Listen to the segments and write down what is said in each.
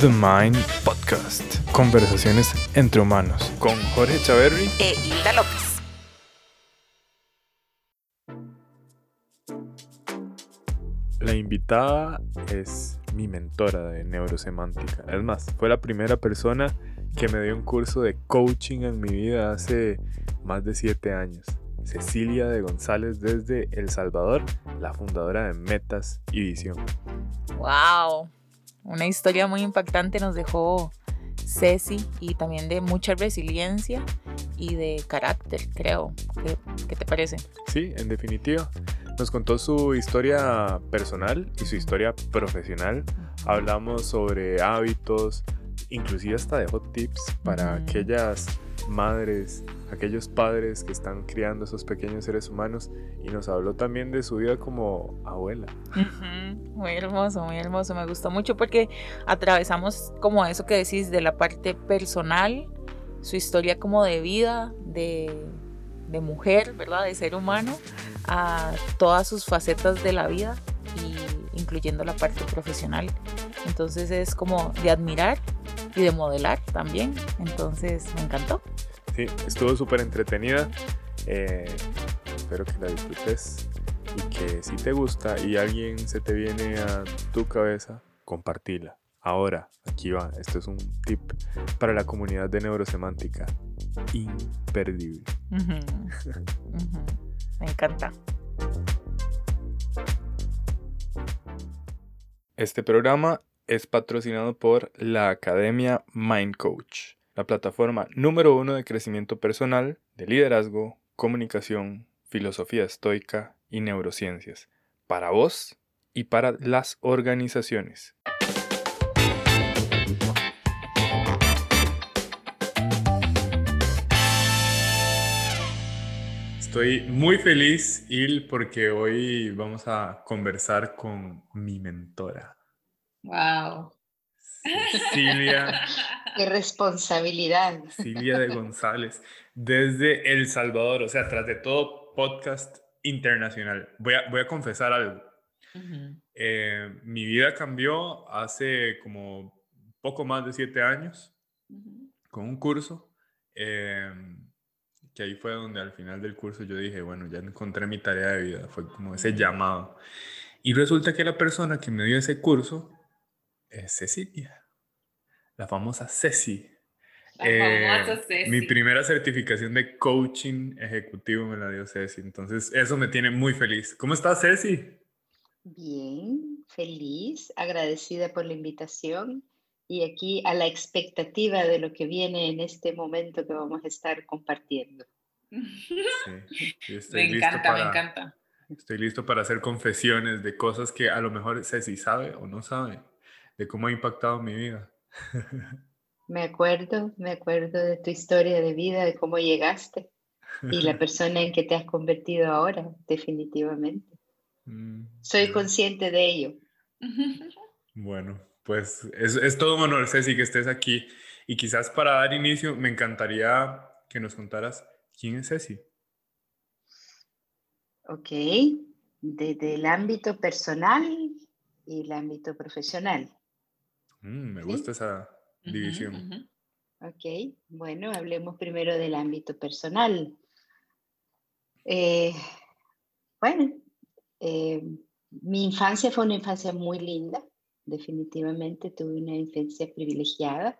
The Mind Podcast. Conversaciones entre humanos con Jorge Chaverri e Hilda López. La invitada es mi mentora de neurosemántica. Es más, fue la primera persona que me dio un curso de coaching en mi vida hace más de siete años. Cecilia de González desde El Salvador, la fundadora de Metas y Visión. ¡Wow! Una historia muy impactante nos dejó Ceci y también de mucha resiliencia y de carácter, creo. ¿Qué, ¿Qué, te parece? Sí, en definitiva. Nos contó su historia personal y su historia profesional. Hablamos sobre hábitos, inclusive hasta dejó tips para aquellas madres, aquellos padres que están criando esos pequeños seres humanos y nos habló también de su vida como abuela. Muy hermoso, muy hermoso, me gustó mucho porque atravesamos como eso que decís de la parte personal, su historia como de vida, de, de mujer, ¿verdad? De ser humano, a todas sus facetas de la vida y incluyendo la parte profesional. Entonces es como de admirar y de modelar también. Entonces me encantó. Sí, estuvo súper entretenida. Eh, espero que la disfrutes y que si te gusta y alguien se te viene a tu cabeza, compartila. Ahora, aquí va, esto es un tip para la comunidad de neurosemántica. Imperdible. Uh -huh. Uh -huh. Me encanta. Este programa es patrocinado por la Academia Mind Coach, la plataforma número uno de crecimiento personal, de liderazgo, comunicación, filosofía estoica y neurociencias, para vos y para las organizaciones. Estoy muy feliz, Il, porque hoy vamos a conversar con mi mentora. Wow. Silvia. Qué responsabilidad. Silvia de González, desde El Salvador, o sea, tras de todo podcast internacional. Voy a, voy a confesar algo. Uh -huh. eh, mi vida cambió hace como poco más de siete años uh -huh. con un curso. Eh, que ahí fue donde al final del curso yo dije, bueno, ya encontré mi tarea de vida, fue como ese llamado. Y resulta que la persona que me dio ese curso es Cecilia, la famosa Ceci. La eh, famosa Ceci. Mi primera certificación de coaching ejecutivo me la dio Ceci, entonces eso me tiene muy feliz. ¿Cómo estás, Ceci? Bien, feliz, agradecida por la invitación y aquí a la expectativa de lo que viene en este momento que vamos a estar compartiendo. Sí, me encanta, para, me encanta. Estoy listo para hacer confesiones de cosas que a lo mejor Ceci sabe o no sabe, de cómo ha impactado mi vida. Me acuerdo, me acuerdo de tu historia de vida, de cómo llegaste y la persona en que te has convertido ahora, definitivamente. Mm, Soy consciente de ello. Bueno, pues es, es, todo un honor, Ceci, que estés aquí. Y quizás para dar inicio, me encantaría que nos contaras quién es Ceci. Ok, desde el ámbito personal y el ámbito profesional. Mm, me gusta ¿Sí? esa división. Uh -huh, uh -huh. Ok, bueno, hablemos primero del ámbito personal. Eh, bueno, eh, mi infancia fue una infancia muy linda definitivamente tuve una infancia privilegiada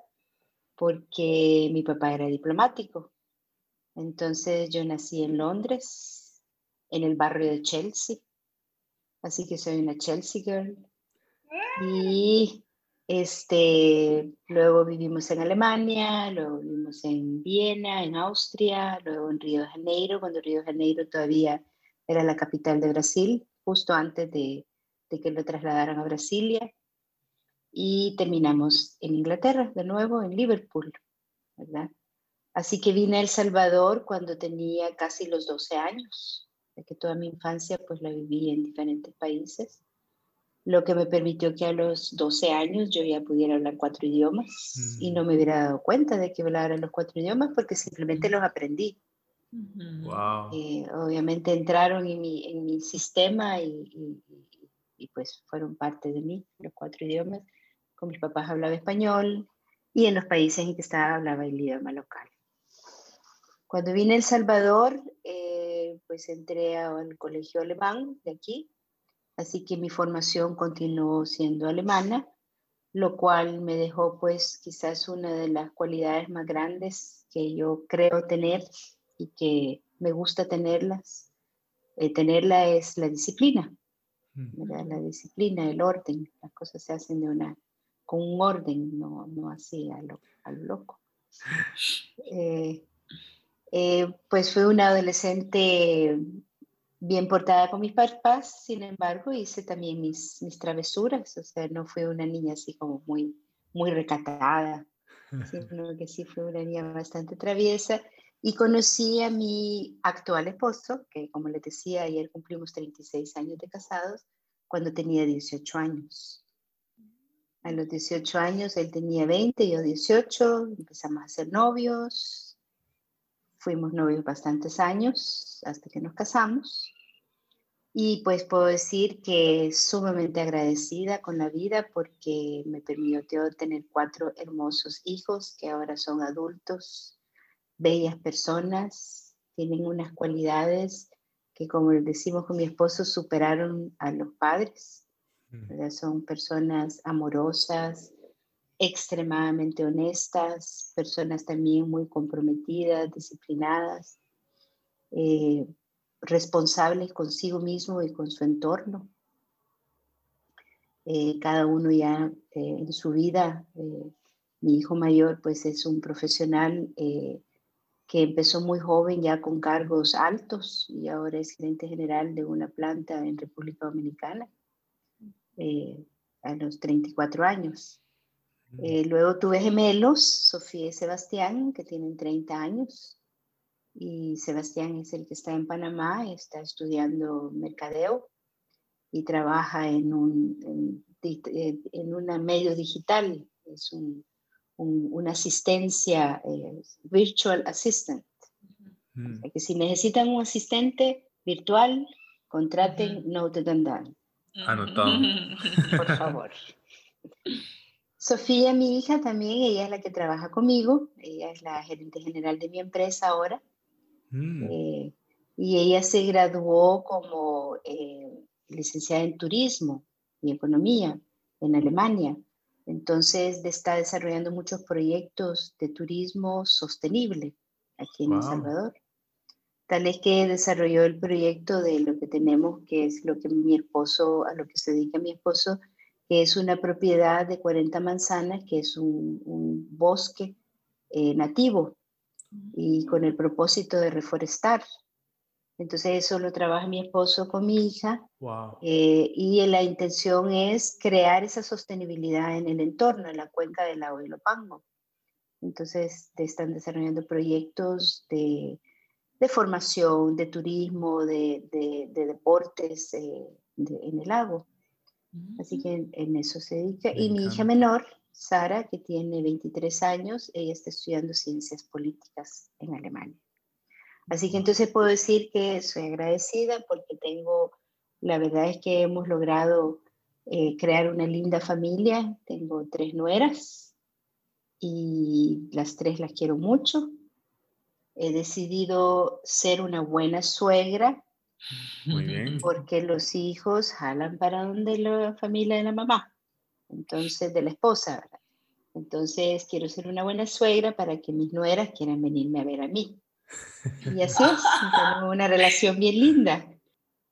porque mi papá era diplomático. Entonces yo nací en Londres, en el barrio de Chelsea, así que soy una Chelsea girl. Y este, luego vivimos en Alemania, luego vivimos en Viena, en Austria, luego en Río de Janeiro, cuando Río de Janeiro todavía era la capital de Brasil, justo antes de, que lo trasladaran a Brasilia y terminamos en Inglaterra, de nuevo en Liverpool. Así que vine a El Salvador cuando tenía casi los 12 años, de que toda mi infancia pues la viví en diferentes países, lo que me permitió que a los 12 años yo ya pudiera hablar cuatro idiomas mm. y no me hubiera dado cuenta de que hablara los cuatro idiomas porque simplemente los aprendí. Wow. Eh, obviamente entraron en mi, en mi sistema y, y, y, pues fueron parte de mí, los cuatro idiomas con mis papás hablaba español y en los países en que estaba hablaba el idioma local. Cuando vine a El Salvador, eh, pues entré al colegio alemán de aquí, así que mi formación continuó siendo alemana, lo cual me dejó pues quizás una de las cualidades más grandes que yo creo tener y que me gusta tenerlas. Eh, tenerla es la disciplina, mm. la disciplina, el orden, las cosas se hacen de una, con un orden, no, no así a lo, loco. Eh, eh, pues fui una adolescente bien portada con mis papás, sin embargo hice también mis, mis travesuras, o sea, no fui una niña así como muy, muy recatada, sino que sí fue una niña bastante traviesa y conocí a mi actual esposo, que como les decía, ayer cumplimos 36 años de casados, cuando tenía 18 años. A los 18 años él tenía 20, yo 18, empezamos a ser novios, fuimos novios bastantes años hasta que nos casamos. Y pues puedo decir que sumamente agradecida con la vida porque me permitió tener cuatro hermosos hijos que ahora son adultos, bellas personas, tienen unas cualidades que como decimos con mi esposo superaron a los padres son personas amorosas, extremadamente honestas, personas también muy comprometidas, disciplinadas, eh, responsables consigo mismo y con su entorno. Eh, cada uno ya eh, en su vida, mi hijo mayor pues es un profesional que empezó muy joven ya con cargos altos y ahora es gerente general de una planta en República Dominicana. Eh, a los 34 años. Eh, luego tuve gemelos, Sofía y Sebastián, que tienen 30 años. Y Sebastián es el que está en Panamá, está estudiando mercadeo y trabaja en un en, en una medio digital. Es un, una asistencia, eh, virtual assistant. Mm. que si necesitan un asistente virtual, contraten Note Dandan. Anotado. Por favor. Sofía, mi hija, también, ella es la que trabaja conmigo. Ella es la gerente general de mi empresa ahora. Mm. Eh, y ella se graduó como eh, licenciada en turismo y economía en Alemania. Entonces está desarrollando muchos proyectos de turismo sostenible aquí en El Salvador. Tal es que desarrolló el proyecto de lo que tenemos, que es lo que mi esposo, a lo que se dedica mi esposo, que es una propiedad de 40 manzanas, que es un, bosque eh, nativo y con el propósito de reforestar. Entonces eso lo trabaja mi esposo con mi hija eh, y la intención es crear esa sostenibilidad en el entorno, en la cuenca del lago de Lopango. Entonces están desarrollando proyectos de de formación, de turismo, de, deportes eh, en el lago. Así que en, eso se dedica. y mi hija menor, Sara, que tiene 23 años, ella está estudiando ciencias políticas en Alemania. Así que entonces puedo decir que soy agradecida porque tengo, la verdad es que hemos logrado eh, crear una linda familia. Tengo tres nueras y las tres las quiero mucho he decidido ser una buena suegra. Muy bien. Porque los hijos jalan para donde la familia de la mamá, entonces de la esposa, ¿verdad? Entonces quiero ser una buena suegra para que mis nueras quieran venirme a ver a mí. Y así es, tenemos una relación bien linda.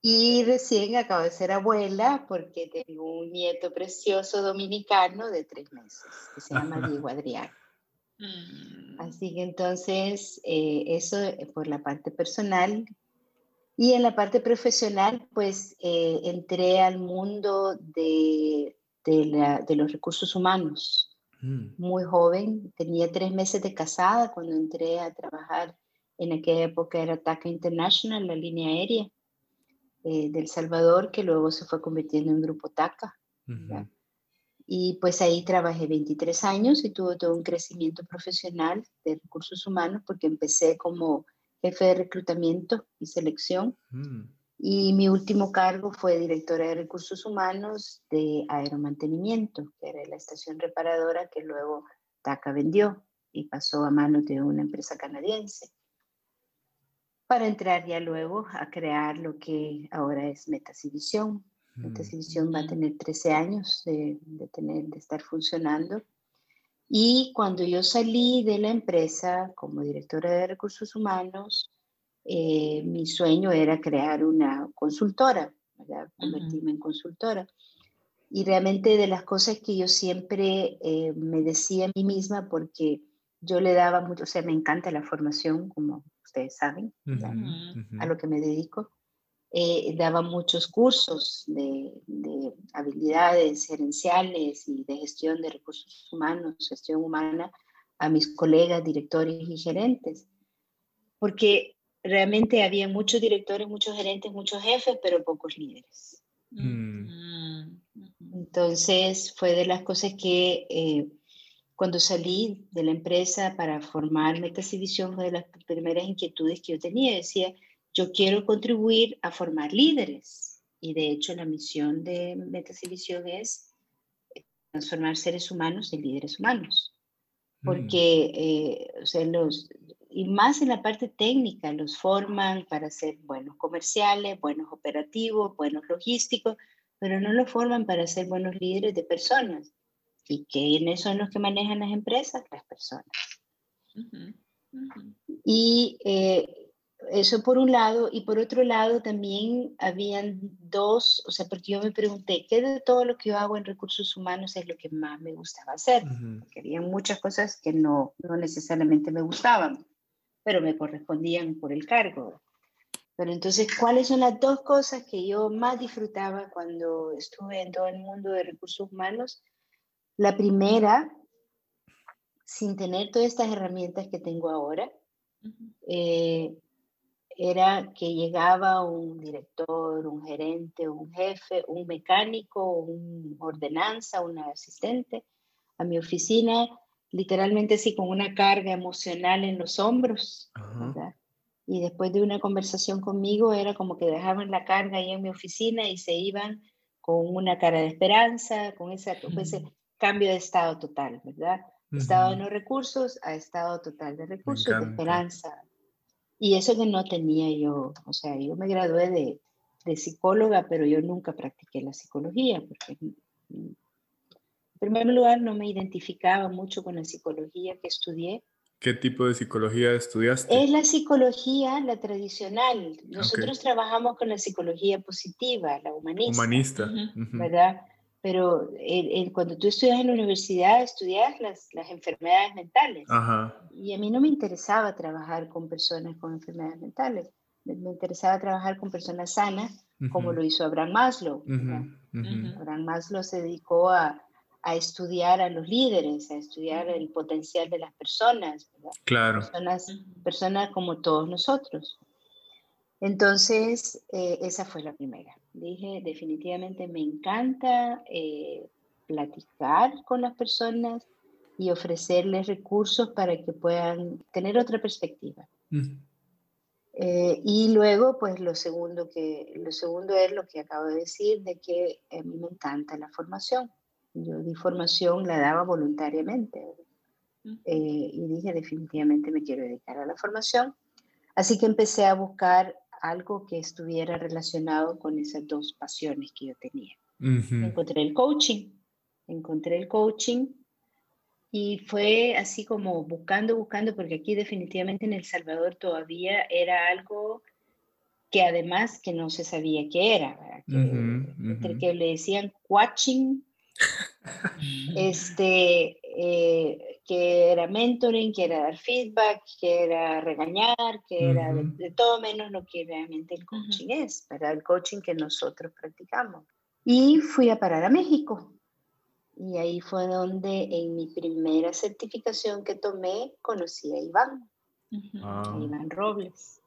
Y recién acabo de ser abuela porque tengo un nieto precioso dominicano de tres meses que se llama Diego Adrián. Mm. Así que entonces, eh, eso eh, por la parte personal. Y en la parte profesional, pues eh, entré al mundo de, de, los recursos humanos. Mm. Muy joven, tenía tres meses de casada cuando entré a trabajar. En aquella época era TACA International, la línea aérea del Salvador, que luego se fue convirtiendo en Grupo TACA. Y pues ahí trabajé 23 años y tuve todo un crecimiento profesional de recursos humanos porque empecé como jefe de reclutamiento y selección. Mm. Y mi último cargo fue directora de recursos humanos de aeromantenimiento, que era la estación reparadora que luego TACA vendió y pasó a manos de una empresa canadiense para entrar ya luego a crear lo que ahora es Metacivisión. Mm. Metacivisión va a tener 13 años de, tener, de estar funcionando. Y cuando yo salí de la empresa como directora de recursos humanos, eh, mi sueño era crear una consultora, convertirme en consultora. Y realmente de las cosas que yo siempre eh, me decía a mí misma, porque yo le daba mucho, o sea, me encanta la formación, como ustedes saben, a lo que me dedico. Eh, daba muchos cursos de, de, habilidades gerenciales y de gestión de recursos humanos, gestión humana, a mis colegas, directores y gerentes. Porque realmente había muchos directores, muchos gerentes, muchos jefes, pero pocos líderes. Mm. Mm, Entonces fue de las cosas que eh, cuando salí de la empresa para formar Metas y Visión fue de las primeras inquietudes que yo tenía. Decía, yo quiero contribuir a formar líderes. Y de hecho la misión de Metas y Visión es transformar seres humanos en líderes humanos. Mm. Porque eh, o sea, los, y más en la parte técnica, los forman para ser buenos comerciales, buenos operativos, buenos logísticos, pero no los forman para ser buenos líderes de personas. ¿Y quiénes son los que manejan las empresas? Las personas. Y eh, eso por un lado, y por otro lado también habían dos, o sea, porque yo me pregunté, ¿qué de todo lo que yo hago en recursos humanos es lo que más me gustaba hacer? Porque había muchas cosas que no, no necesariamente me gustaban pero me correspondían por el cargo. Pero entonces, ¿cuáles son las dos cosas que yo más disfrutaba cuando estuve en todo el mundo de recursos humanos? La primera, sin tener todas estas herramientas que tengo ahora, eh, era que llegaba un director, un gerente, un jefe, un mecánico, un ordenanza, un asistente a mi oficina literalmente así con una carga emocional en los hombros, Y después de una conversación conmigo era como que dejaban la carga ahí en mi oficina y se iban con una cara de esperanza, con, ese cambio de estado total, ¿verdad? Estado de no recursos a estado total de recursos, de esperanza. Y eso que no tenía yo, o sea, yo me gradué de, de psicóloga, pero yo nunca practiqué la psicología, porque en primer lugar, no me identificaba mucho con la psicología que estudié. ¿Qué tipo de psicología estudiaste? Es la psicología, la tradicional. Nosotros trabajamos con la psicología positiva, la humanista. Humanista. ¿Verdad? Pero cuando tú estudias en la universidad, estudias las, las enfermedades mentales. Ajá. Y a mí no me interesaba trabajar con personas con enfermedades mentales. Me, interesaba trabajar con personas sanas, como lo hizo Abraham Maslow. Abraham Maslow se dedicó a, a estudiar a los líderes, a estudiar el potencial de las personas, Claro. Personas, personas como todos nosotros. Entonces, eh, esa fue la primera. Dije, definitivamente me encanta eh, platicar con las personas y ofrecerles recursos para que puedan tener otra perspectiva. Eh, y luego, pues lo segundo, que, lo segundo es lo que acabo de decir, de que a mí me encanta la formación. Yo di formación, la daba voluntariamente. Eh, y dije, definitivamente me quiero dedicar a la formación. Así que empecé a buscar algo que estuviera relacionado con esas dos pasiones que yo tenía. Encontré el coaching, encontré el coaching y fue así como buscando, buscando, porque aquí definitivamente en El Salvador todavía era algo que además que no se sabía qué era, que, entre que le decían coaching este, eh, que era mentoring, que era dar feedback, que era regañar, que era de, todo menos lo que realmente el coaching es, para El coaching que nosotros practicamos. Y fui a parar a México. Y ahí fue donde en mi primera certificación que tomé conocí a Iván, a Iván Robles.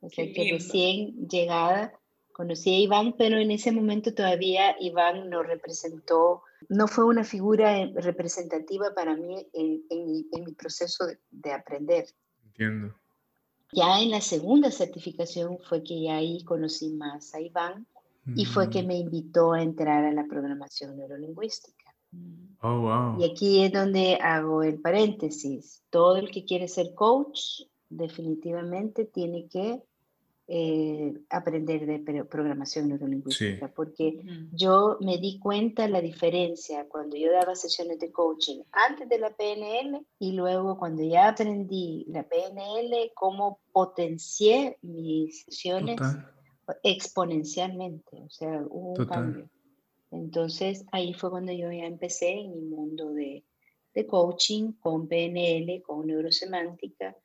O sea que recién llegada Conocí a Iván, pero en ese momento todavía Iván no representó, no fue una figura eh, representativa para mí en, mi, proceso de, aprender. Entiendo. Ya en la segunda certificación fue que ya ahí conocí más a Iván y fue que mm. me invitó a entrar a la programación neurolingüística. Oh, wow. Y aquí es donde hago el paréntesis. Todo el que quiere ser coach definitivamente tiene que eh, aprender de programación neurolingüística, porque yo me di cuenta la diferencia cuando yo daba sesiones de coaching antes de la PNL y luego cuando ya aprendí la PNL, cómo potencié mis sesiones exponencialmente, o sea, hubo un cambio. Entonces ahí fue cuando yo ya empecé en mi mundo de, de coaching con PNL, con neurosemántica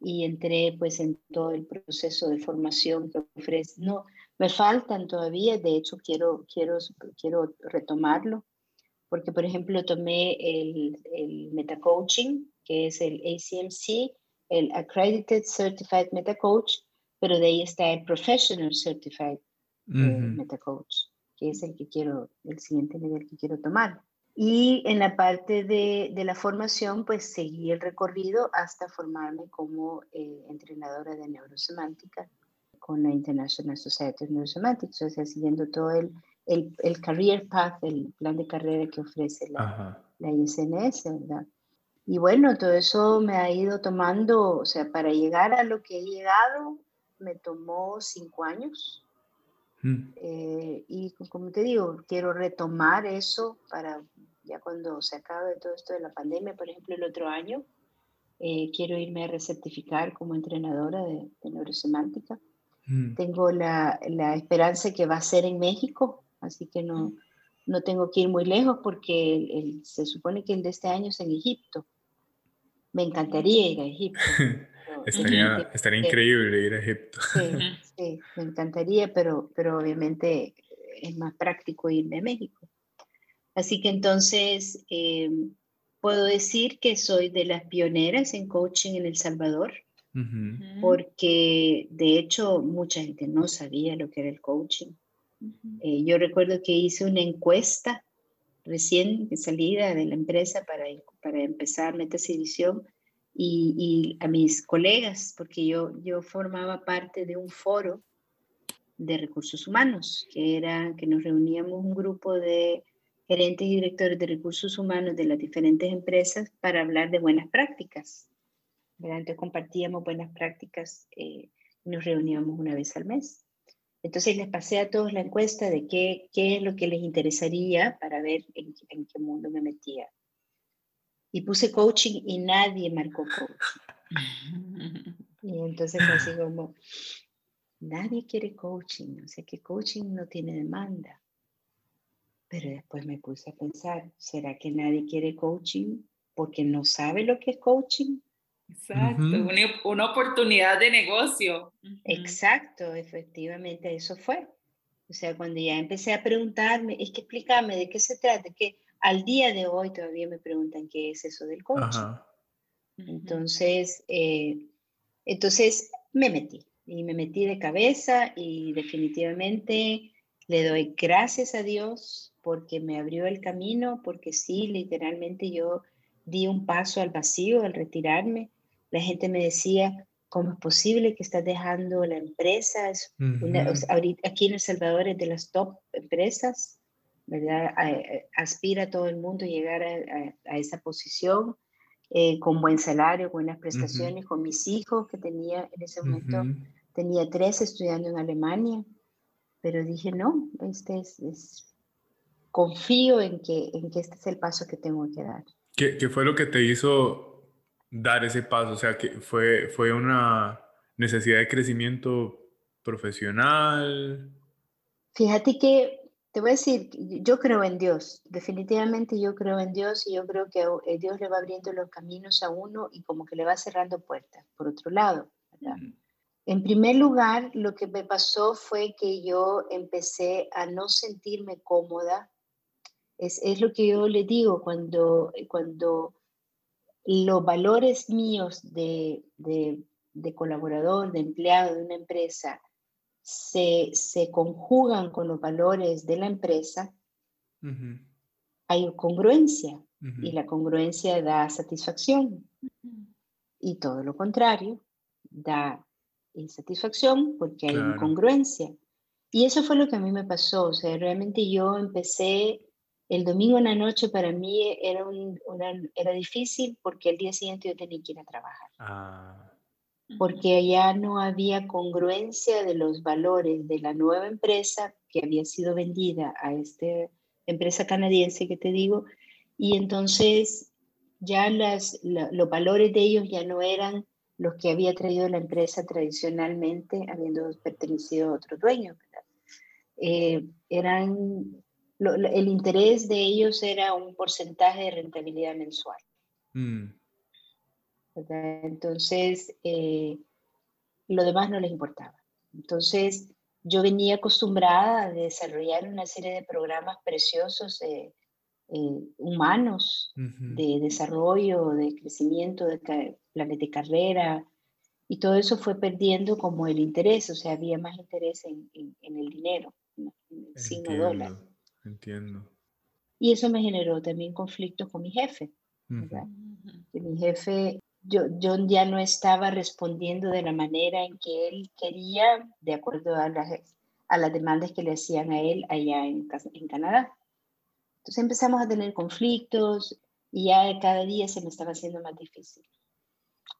y entré pues en todo el proceso de formación que ofrece. No, me faltan todavía, de hecho quiero, quiero, quiero retomarlo, porque por ejemplo tomé el, el Meta Coaching, que es el ACMC, el Accredited Certified Meta Coach, pero de ahí está el Professional Certified uh Meta Coach, que es el que quiero, el siguiente nivel que quiero tomar. Y en la parte de, de, la formación, pues seguí el recorrido hasta formarme como eh, entrenadora de neurosemántica con la International Society of Neurosemantics, o sea, siguiendo todo el, el, el career path, el plan de carrera que ofrece la, la ISNS, ¿verdad? Y bueno, todo eso me ha ido tomando, o sea, para llegar a lo que he llegado, me tomó cinco años. Mm. Eh, y como te digo, quiero retomar eso para ya cuando se acabe todo esto de la pandemia, por ejemplo, el otro año, eh, quiero irme a recertificar como entrenadora de, neurosemántica. Mm. Tengo la, la, esperanza que va a ser en México, así que no, no tengo que ir muy lejos porque el, se supone que el de este año es en Egipto. Me encantaría ir a Egipto. estaría, estaría increíble ir a Egipto. Sí, sí, me encantaría, pero, pero obviamente es más práctico irme a México. Así que entonces eh, puedo decir que soy de las pioneras en coaching en El Salvador, porque de hecho mucha gente no sabía lo que era el coaching. Eh, yo recuerdo que hice una encuesta recién salida de la empresa para, para empezar Metas Edición y, y, a mis colegas, porque yo, yo formaba parte de un foro de recursos humanos, que era que nos reuníamos un grupo de gerentes y directores de recursos humanos de las diferentes empresas para hablar de buenas prácticas. Entonces compartíamos buenas prácticas eh, nos reuníamos una vez al mes. Entonces les pasé a todos la encuesta de qué, qué es lo que les interesaría para ver en, en qué mundo me metía. Y puse coaching y nadie marcó coaching. Y entonces así como, nadie quiere coaching, o sea que coaching no tiene demanda. Pero después me puse a pensar, ¿será que nadie quiere coaching porque no sabe lo que es coaching? Exacto, una, oportunidad de negocio. Exacto, efectivamente, eso fue. O sea, cuando ya empecé a preguntarme, es que explícame de qué se trata, que al día de hoy todavía me preguntan qué es eso del coaching. Entonces, eh, entonces me metí y me metí de cabeza y definitivamente le doy gracias a Dios porque me abrió el camino, porque sí, literalmente yo di un paso al vacío al retirarme. La gente me decía, ¿cómo es posible que estás dejando la empresa? aquí en El Salvador es de las top empresas, ¿verdad? aspira a todo el mundo a llegar a, esa posición. Eh, con buen salario, buenas prestaciones, con mis hijos que tenía en ese momento, tenía tres estudiando en Alemania, pero dije, no, este es confío en que, en que este es el paso que tengo que dar. ¿Qué, ¿Qué, fue lo que te hizo dar ese paso? O sea, que fue, fue una necesidad de crecimiento profesional. Fíjate que te voy a decir, yo creo en Dios, definitivamente yo creo en Dios y yo creo que eh, Dios le va abriendo los caminos a uno y como que le va cerrando puertas, por otro lado. En primer lugar, lo que me pasó fue que yo empecé a no sentirme cómoda es, lo que yo le digo cuando, cuando los valores míos de, colaborador, de empleado de una empresa, se, conjugan con los valores de la empresa, hay congruencia y la congruencia da satisfacción. Y todo lo contrario, da insatisfacción porque hay incongruencia. Y eso fue lo que a mí me pasó. O sea, realmente yo empecé el domingo en la noche para mí era, un, era difícil porque el día siguiente yo tenía que ir a trabajar. Ah. Porque ya no había congruencia de los valores de la nueva empresa que había sido vendida a esta empresa canadiense que te digo. Y entonces ya las, los valores de ellos ya no eran los que había traído la empresa tradicionalmente, habiendo pertenecido a otro dueño. Eh, eran el interés de ellos era un porcentaje de rentabilidad mensual. Mm. Entonces, eh, lo demás no les importaba. Entonces, yo venía acostumbrada a desarrollar una serie de programas preciosos eh, eh, humanos de desarrollo, de crecimiento, de planes de carrera, y todo eso fue perdiendo como el interés, o sea, había más interés en, el dinero, en el signo dólar. Entiendo. Y eso me generó también conflictos con mi jefe. Mi jefe, yo, yo ya no estaba respondiendo de la manera en que él quería, de acuerdo a las, a las demandas que le hacían a él allá en, en Canadá. Entonces empezamos a tener conflictos y ya cada día se me estaba haciendo más difícil.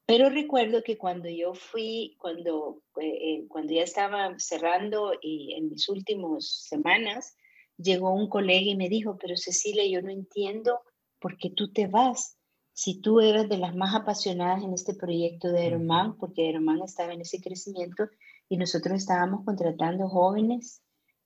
Pero recuerdo que cuando yo fui, cuando, eh, cuando ya estaba cerrando y en mis últimas semanas, llegó un colega y me dijo, pero Cecilia, yo no entiendo por qué tú te vas. Si tú eras de las más apasionadas en este proyecto de Aeroman, porque Aeroman estaba en ese crecimiento y nosotros estábamos contratando jóvenes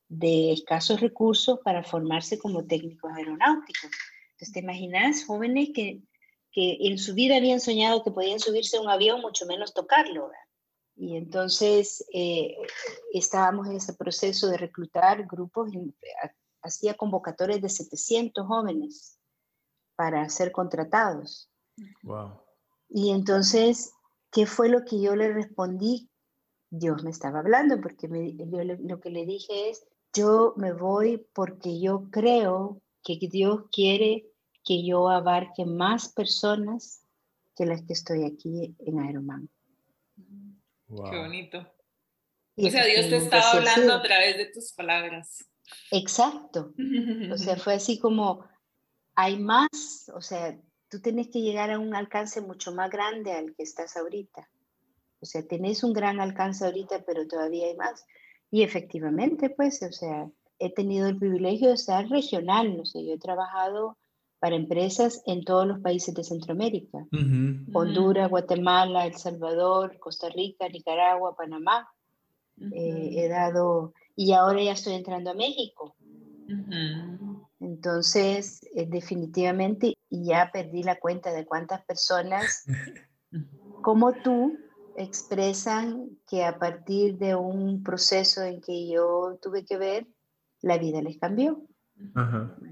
de escasos recursos para formarse como técnicos aeronáuticos. Entonces, ¿te imaginas jóvenes que, que en su vida habían soñado que podían subirse a un avión, mucho menos tocarlo? Y entonces eh, estábamos en ese proceso de reclutar grupos hacía convocatorias de 700 jóvenes para ser contratados. Wow. Y entonces, ¿qué fue lo que yo le respondí? Dios me estaba hablando, porque lo que le dije es, yo me voy porque yo creo que Dios quiere que yo abarque más personas que las que estoy aquí en Aeroman. Wow. Qué bonito. o sea, Dios te estaba hablando a través de tus palabras. Exacto. O sea, fue así como, hay más, o sea, tú tienes que llegar a un alcance mucho más grande al que estás ahorita. O sea, tenés un gran alcance ahorita, pero todavía hay más. Y efectivamente, pues, o sea, he tenido el privilegio de estar regional, no sé, yo he trabajado para empresas en todos los países de Centroamérica, Honduras, Guatemala, El Salvador, Costa Rica, Nicaragua, Panamá. Eh, he dado y ahora ya estoy entrando a México. Entonces, eh, definitivamente, ya perdí la cuenta de cuántas personas como tú expresan que a partir de un proceso en que yo tuve que ver, la vida les cambió.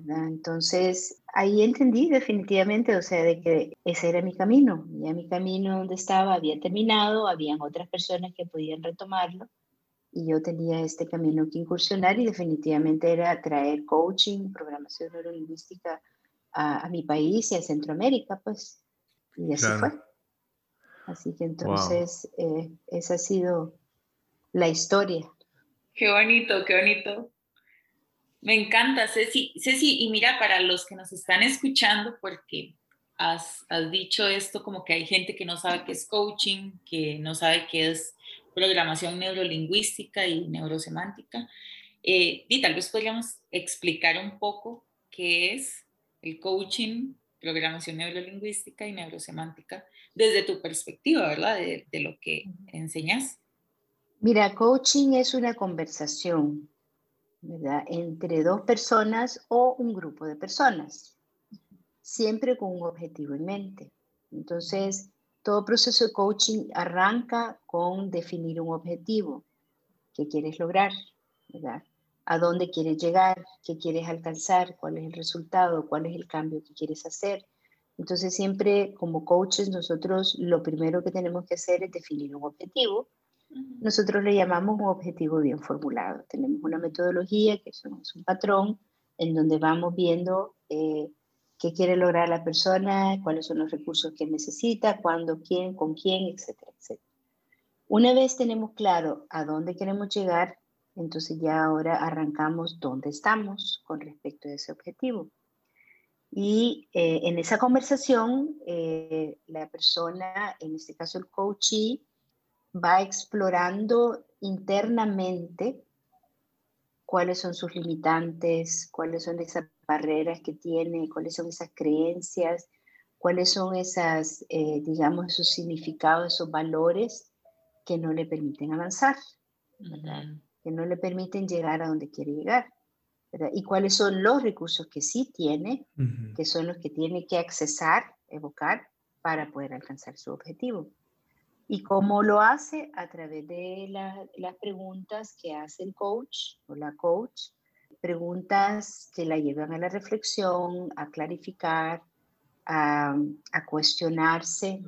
Entonces, ahí entendí definitivamente, o sea, de que ese era mi camino. Ya mi camino donde estaba había terminado, habían otras personas que podían retomarlo y yo tenía este camino que incursionar y definitivamente era traer coaching, programación neurolingüística a, a mi país y a Centroamérica, pues, y así fue. Así que entonces eh, esa ha sido la historia. Qué bonito, qué bonito. Me encanta, Ceci. Ceci, y mira, para los que nos están escuchando, porque has, has dicho esto como que hay gente que no sabe qué es coaching, que no sabe qué es programación neurolingüística y neurosemántica. Eh, y tal vez podríamos explicar un poco qué es el coaching, programación neurolingüística y neurosemántica desde tu perspectiva, ¿verdad? De, de lo que enseñas. Mira, coaching es una conversación, ¿verdad? Entre dos personas o un grupo de personas, siempre con un objetivo en mente. Entonces, todo proceso de coaching arranca con definir un objetivo que quieres lograr, ¿verdad? A dónde quieres llegar, qué quieres alcanzar, cuál es el resultado, cuál es el cambio que quieres hacer. Entonces siempre como coaches nosotros lo primero que tenemos que hacer es definir un objetivo. Nosotros le llamamos un objetivo bien formulado. Tenemos una metodología que es un, patrón en donde vamos viendo eh, qué quiere lograr la persona, cuáles son los recursos que necesita, cuándo, quién, con quién, etcétera, etcétera. Una vez tenemos claro a dónde queremos llegar, entonces ya ahora arrancamos dónde estamos con respecto a ese objetivo. Y eh, en esa conversación, eh, la persona, en este caso el coachee, va explorando internamente cuáles son sus limitantes, cuáles son esas barreras que tiene, cuáles son esas creencias, cuáles son esas, eh, digamos, esos significados, esos valores que no le permiten avanzar, que no le permiten llegar a donde quiere llegar. Y cuáles son los recursos que sí tiene, que son los que tiene que accesar, evocar, para poder alcanzar su objetivo. ¿Y cómo lo hace? A través de las preguntas que hace el coach o la coach, preguntas que la llevan a la reflexión, a clarificar, a, cuestionarse,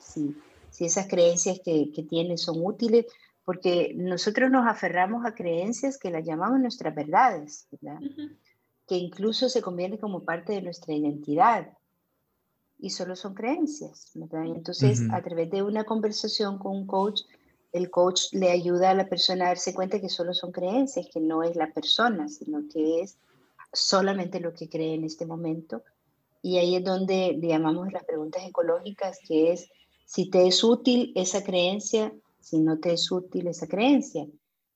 si, esas creencias que, que tiene son útiles, porque nosotros nos aferramos a creencias que las llamamos nuestras verdades, que incluso se convierten como parte de nuestra identidad y solo son creencias. entonces, a través de una conversación con un coach, el coach le ayuda a la persona a darse cuenta que solo son creencias, que no es la persona, sino que es solamente lo que cree en este momento. Y ahí es donde le llamamos las preguntas ecológicas, que es si te es útil esa creencia, si no te es útil esa creencia.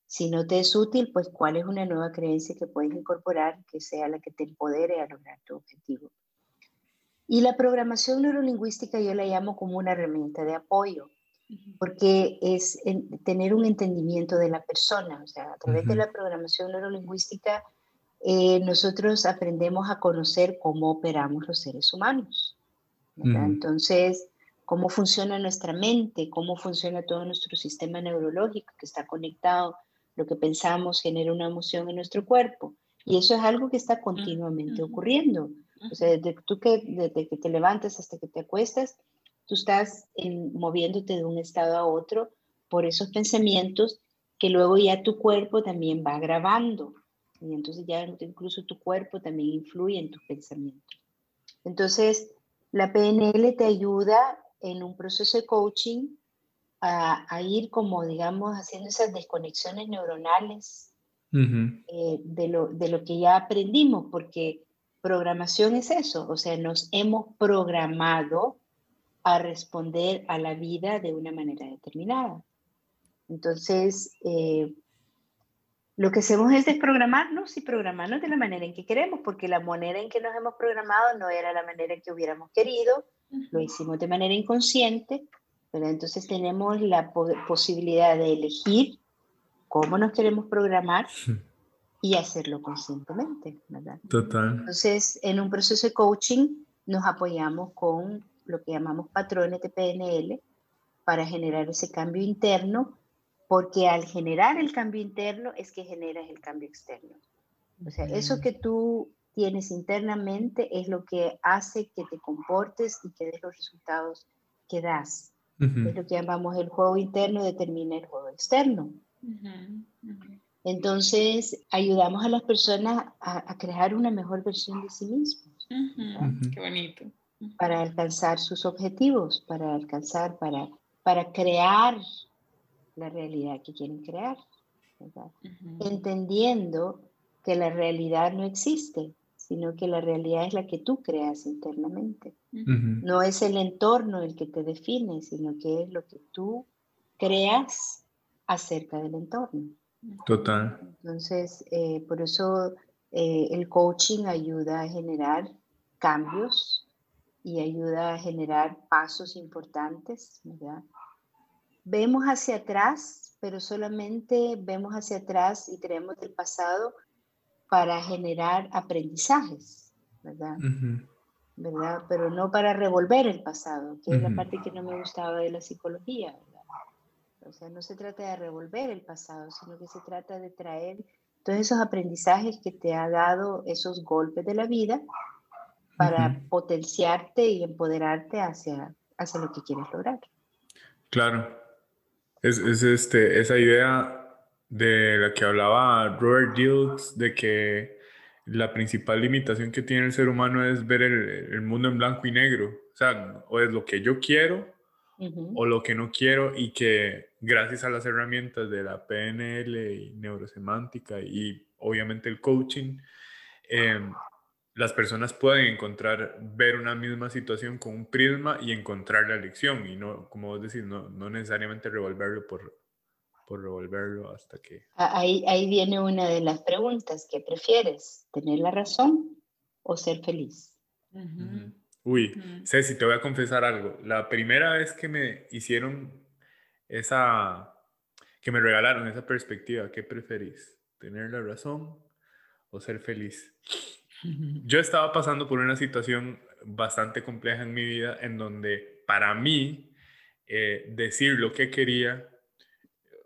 Si no te es útil, pues cuál es una nueva creencia que puedes incorporar que sea la que te empodere a lograr tu objetivo. Y la programación neurolingüística yo la llamo como una herramienta de apoyo, porque es tener un entendimiento de la persona. O sea, a través de la programación neurolingüística eh, nosotros aprendemos a conocer cómo operamos los seres humanos. Entonces, cómo funciona nuestra mente, cómo funciona todo nuestro sistema neurológico que está conectado, lo que pensamos genera una emoción en nuestro cuerpo. Y eso es algo que está continuamente ocurriendo. O sea, desde, tú que, desde que te levantas hasta que te acuestas, tú estás moviéndote de un estado a otro por esos pensamientos que luego ya tu cuerpo también va grabando. Y entonces ya incluso tu cuerpo también influye en tus pensamientos. Entonces, la PNL te ayuda en un proceso de coaching a, ir como, digamos, haciendo esas desconexiones neuronales eh, de, lo, de lo que ya aprendimos, porque Programación es eso, o sea, nos hemos programado a responder a la vida de una manera determinada. Entonces, eh, lo que hacemos es desprogramarnos y programarnos de la manera en que queremos, porque la manera en que nos hemos programado no era la manera en que hubiéramos querido, lo hicimos de manera inconsciente, pero entonces tenemos la posibilidad de elegir cómo nos queremos programar y hacerlo conscientemente, ¿verdad? Total. Entonces, en un proceso de coaching nos apoyamos con lo que llamamos patrones de PNL para generar ese cambio interno, porque al generar el cambio interno es que generas el cambio externo. O sea, eso que tú tienes internamente es lo que hace que te comportes y que des los resultados que das. Es lo que llamamos el juego interno determina el juego externo. Entonces, ayudamos a las personas a, crear una mejor versión de sí mismos. Qué bonito. Para alcanzar sus objetivos, para alcanzar, para, para crear la realidad que quieren crear. Entendiendo que la realidad no existe, sino que la realidad es la que tú creas internamente. No es el entorno el que te define, sino que es lo que tú creas acerca del entorno. Total. Entonces, eh, por eso eh, el coaching ayuda a generar cambios y ayuda a generar pasos importantes, ¿verdad? Vemos hacia atrás, pero solamente vemos hacia atrás y tenemos el pasado para generar aprendizajes, ¿verdad? ¿verdad? Pero no para revolver el pasado, que es la parte que no me gustaba de la psicología. O sea, no se trata de revolver el pasado, sino que se trata de traer todos esos aprendizajes que te ha dado esos golpes de la vida para potenciarte y empoderarte hacia, hacia lo que quieres lograr. Claro. Es, es este, esa idea de la que hablaba Robert Dills, de que la principal limitación que tiene el ser humano es ver el, el mundo en blanco y negro. O sea, o es lo que yo quiero o lo que no quiero y que gracias a las herramientas de la PNL y neurosemántica y obviamente el coaching, em, las personas pueden encontrar, ver una misma situación con un prisma y encontrar la lección y no, como vos decís, no, no necesariamente revolverlo por, por revolverlo hasta que... Ahí, ahí viene una de las preguntas, ¿qué prefieres? ¿Tener la razón o ser feliz? Uy, Ceci, te voy a confesar algo. La primera vez que me hicieron esa, que me regalaron esa perspectiva, ¿qué preferís? ¿Tener la razón o ser feliz? Yo estaba pasando por una situación bastante compleja en mi vida en donde para mí eh, decir lo que quería,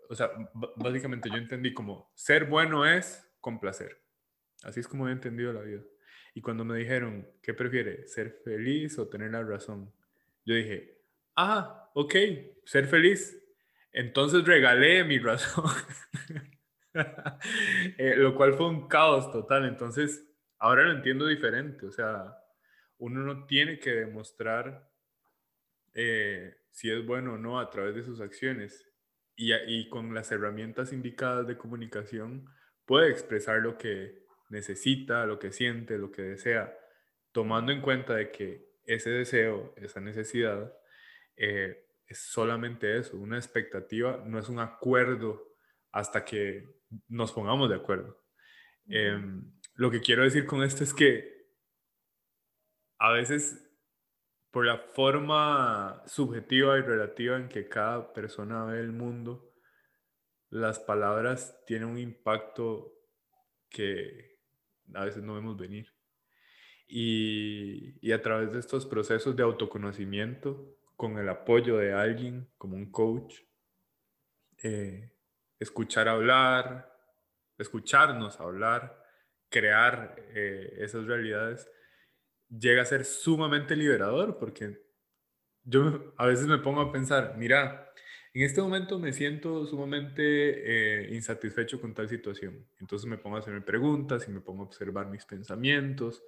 o sea, básicamente yo entendí como ser bueno es complacer. Así es como he entendido la vida. Y cuando me dijeron, ¿qué prefiere? ¿Ser feliz o tener la razón? Yo dije, ah, ok, ser feliz. Entonces regalé mi razón. Eh, lo cual fue un caos total. Entonces, ahora lo entiendo diferente. O sea, uno no tiene que demostrar eh, si es bueno o no a través de sus acciones. Y, y con las herramientas indicadas de comunicación puede expresar lo que necesita, lo que siente, lo que desea, tomando en cuenta de que ese deseo, esa necesidad, eh, es solamente eso, una expectativa, no es un acuerdo hasta que nos pongamos de acuerdo. Em, lo que quiero decir con esto es que a veces por la forma subjetiva y relativa en que cada persona ve el mundo, las palabras tienen un impacto que, a veces no vemos venir. Y, a través de estos procesos de autoconocimiento, con el apoyo de alguien como un coach, eh, escuchar hablar, escucharnos hablar, crear eh, esas realidades, llega a ser sumamente liberador porque yo a veces me pongo a pensar, mira, en este momento me siento sumamente eh, insatisfecho con tal situación. Entonces me pongo a hacerme preguntas y me pongo a observar mis pensamientos.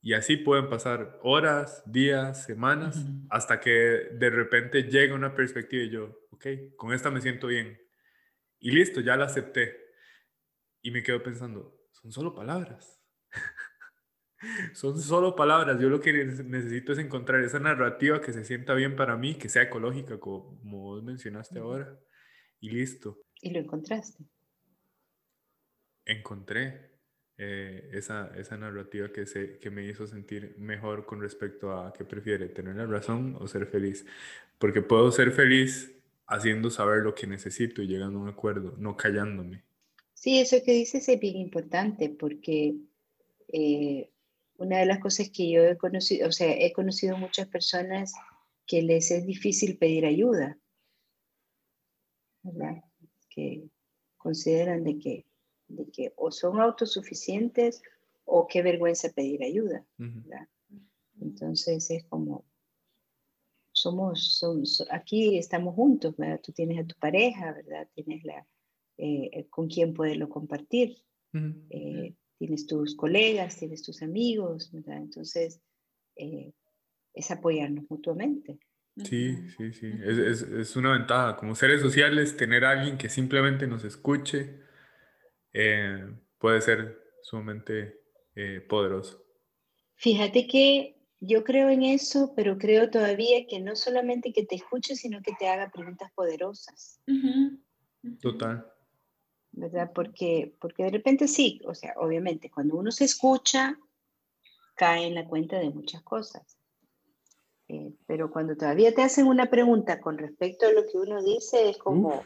Y así pueden pasar horas, días, semanas, hasta que de repente llega una perspectiva y yo, ok, con esta me siento bien. Y listo, ya la acepté. Y me quedo pensando, son solo palabras. Son solo palabras. Yo lo que necesito es encontrar esa narrativa que se sienta bien para mí, que sea ecológica, como vos mencionaste ahora. Y listo. ¿Y lo encontraste? Encontré eh, esa, esa narrativa que, se, que me hizo sentir mejor con respecto a qué prefiere, tener la razón o ser feliz. Porque puedo ser feliz haciendo saber lo que necesito y llegando a un acuerdo, no callándome. Sí, eso que dices es bien importante porque eh, una de las cosas que yo he conocido, o sea, he conocido muchas personas que les es difícil pedir ayuda, ¿verdad? Que consideran de que, de que o son autosuficientes o qué vergüenza pedir ayuda, ¿verdad? Entonces es como, somos, aquí estamos juntos, ¿verdad? Tú tienes a tu pareja, ¿verdad? Tienes la, eh, con quién poderlo compartir tienes tus colegas, tienes tus amigos, ¿verdad? Entonces, eh, es apoyarnos mutuamente. Sí, sí, sí, es, es, es, una ventaja. Como seres sociales, tener a alguien que simplemente nos escuche eh, puede ser sumamente eh, poderoso. Fíjate que yo creo en eso, pero creo todavía que no solamente que te escuche, sino que te haga preguntas poderosas. Total. ¿verdad? Porque, porque de repente sí, o sea, obviamente, cuando uno se escucha, cae en la cuenta de muchas cosas. Eh, pero cuando todavía te hacen una pregunta con respecto a lo que uno dice, es como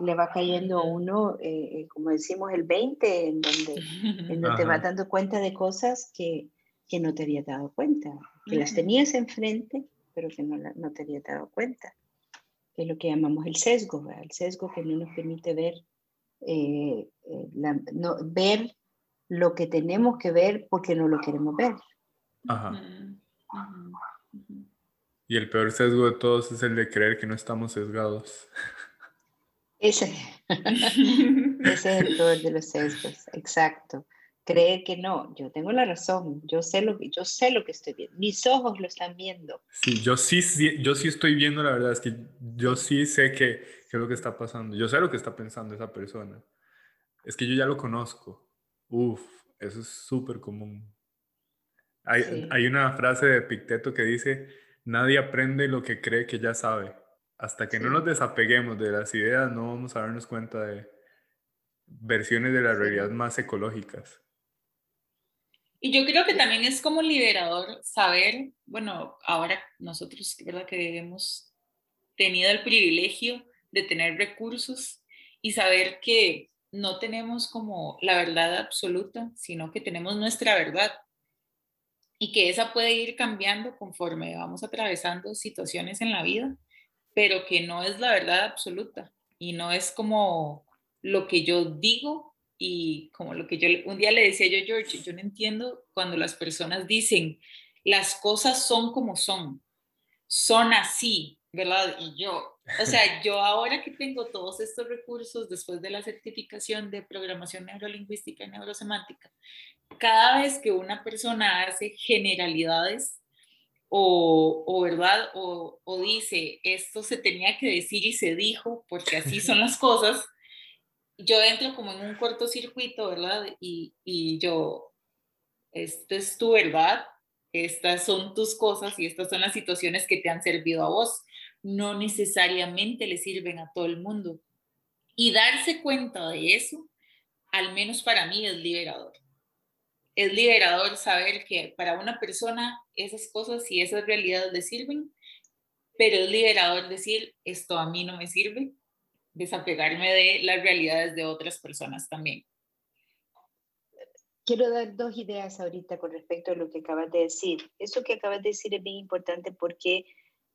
le va cayendo a uno, eh, eh, como decimos, el 20, en donde, en donde te vas dando cuenta de cosas que, que no te había dado cuenta, que las tenías enfrente, pero que no, no te había dado cuenta. Que es lo que llamamos el sesgo, ¿verdad? el sesgo que no nos permite ver eh, eh, no, ver lo que tenemos que ver porque no lo queremos ver. Ajá. Y el peor sesgo de todos es el de creer que no estamos sesgados. Ese, ese es el peor de los sesgos, exacto. creer que no, yo tengo la razón, yo sé lo que, yo sé lo que estoy viendo, mis ojos lo están viendo. Sí, yo sí, yo sí estoy viendo, la verdad es que yo sí sé que, qué es lo que está pasando, yo sé lo que está pensando esa persona, es que yo ya lo conozco, uf, eso es súper común. Hay, hay una frase de Picteto que dice, nadie aprende lo que cree que ya sabe. Hasta que no nos desapeguemos de las ideas, no vamos a darnos cuenta de versiones de la realidad más ecológicas. Y yo creo que también es como liberador saber, bueno, ahora nosotros, ¿verdad? Que hemos tenido el privilegio de tener recursos y saber que no tenemos como la verdad absoluta, sino que tenemos nuestra verdad y que esa puede ir cambiando conforme vamos atravesando situaciones en la vida, pero que no es la verdad absoluta y no es como lo que yo digo y como lo que yo un día le decía yo George, yo no entiendo cuando las personas dicen las cosas son como son, son así, ¿verdad? Y yo, o sea, yo ahora que tengo todos estos recursos después de la certificación de programación neurolingüística y neurosemántica, cada vez que una persona hace generalidades o, o verdad, o, o dice esto se tenía que decir y se dijo porque así son las cosas, yo entro como en un cortocircuito, ¿verdad? Y, y yo, esto es tu verdad, estas son tus cosas y estas son las situaciones que te han servido a vos. No necesariamente le sirven a todo el mundo. Y darse cuenta de eso, al menos para mí, es liberador. Es liberador saber que para una persona esas cosas y esas realidades le sirven, pero es liberador decir, esto a mí no me sirve, desapegarme de las realidades de otras personas también. Quiero dar dos ideas ahorita con respecto a lo que acabas de decir. Eso que acabas de decir es bien importante porque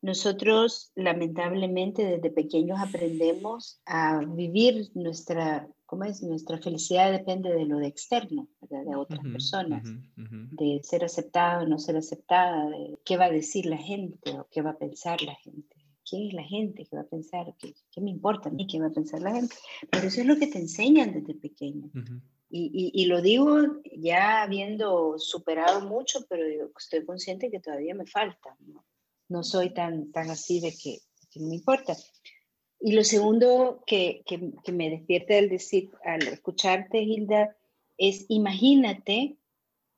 nosotros lamentablemente desde pequeños aprendemos a vivir nuestra, ¿cómo es? Nuestra felicidad depende de lo de externo, de otras personas, de ser aceptada o no ser aceptada, de qué va a decir la gente o qué va a pensar la gente qué es la gente, qué va a pensar, qué, qué, me importa a mí, qué va a pensar la gente. Pero eso es lo que te enseñan desde pequeño. y, y, lo digo ya habiendo superado mucho, pero estoy consciente que todavía me falta. No, no soy tan, tan así de que, que, no me importa. Y lo segundo que, que, que me despierta al, decir, al escucharte, Hilda, es imagínate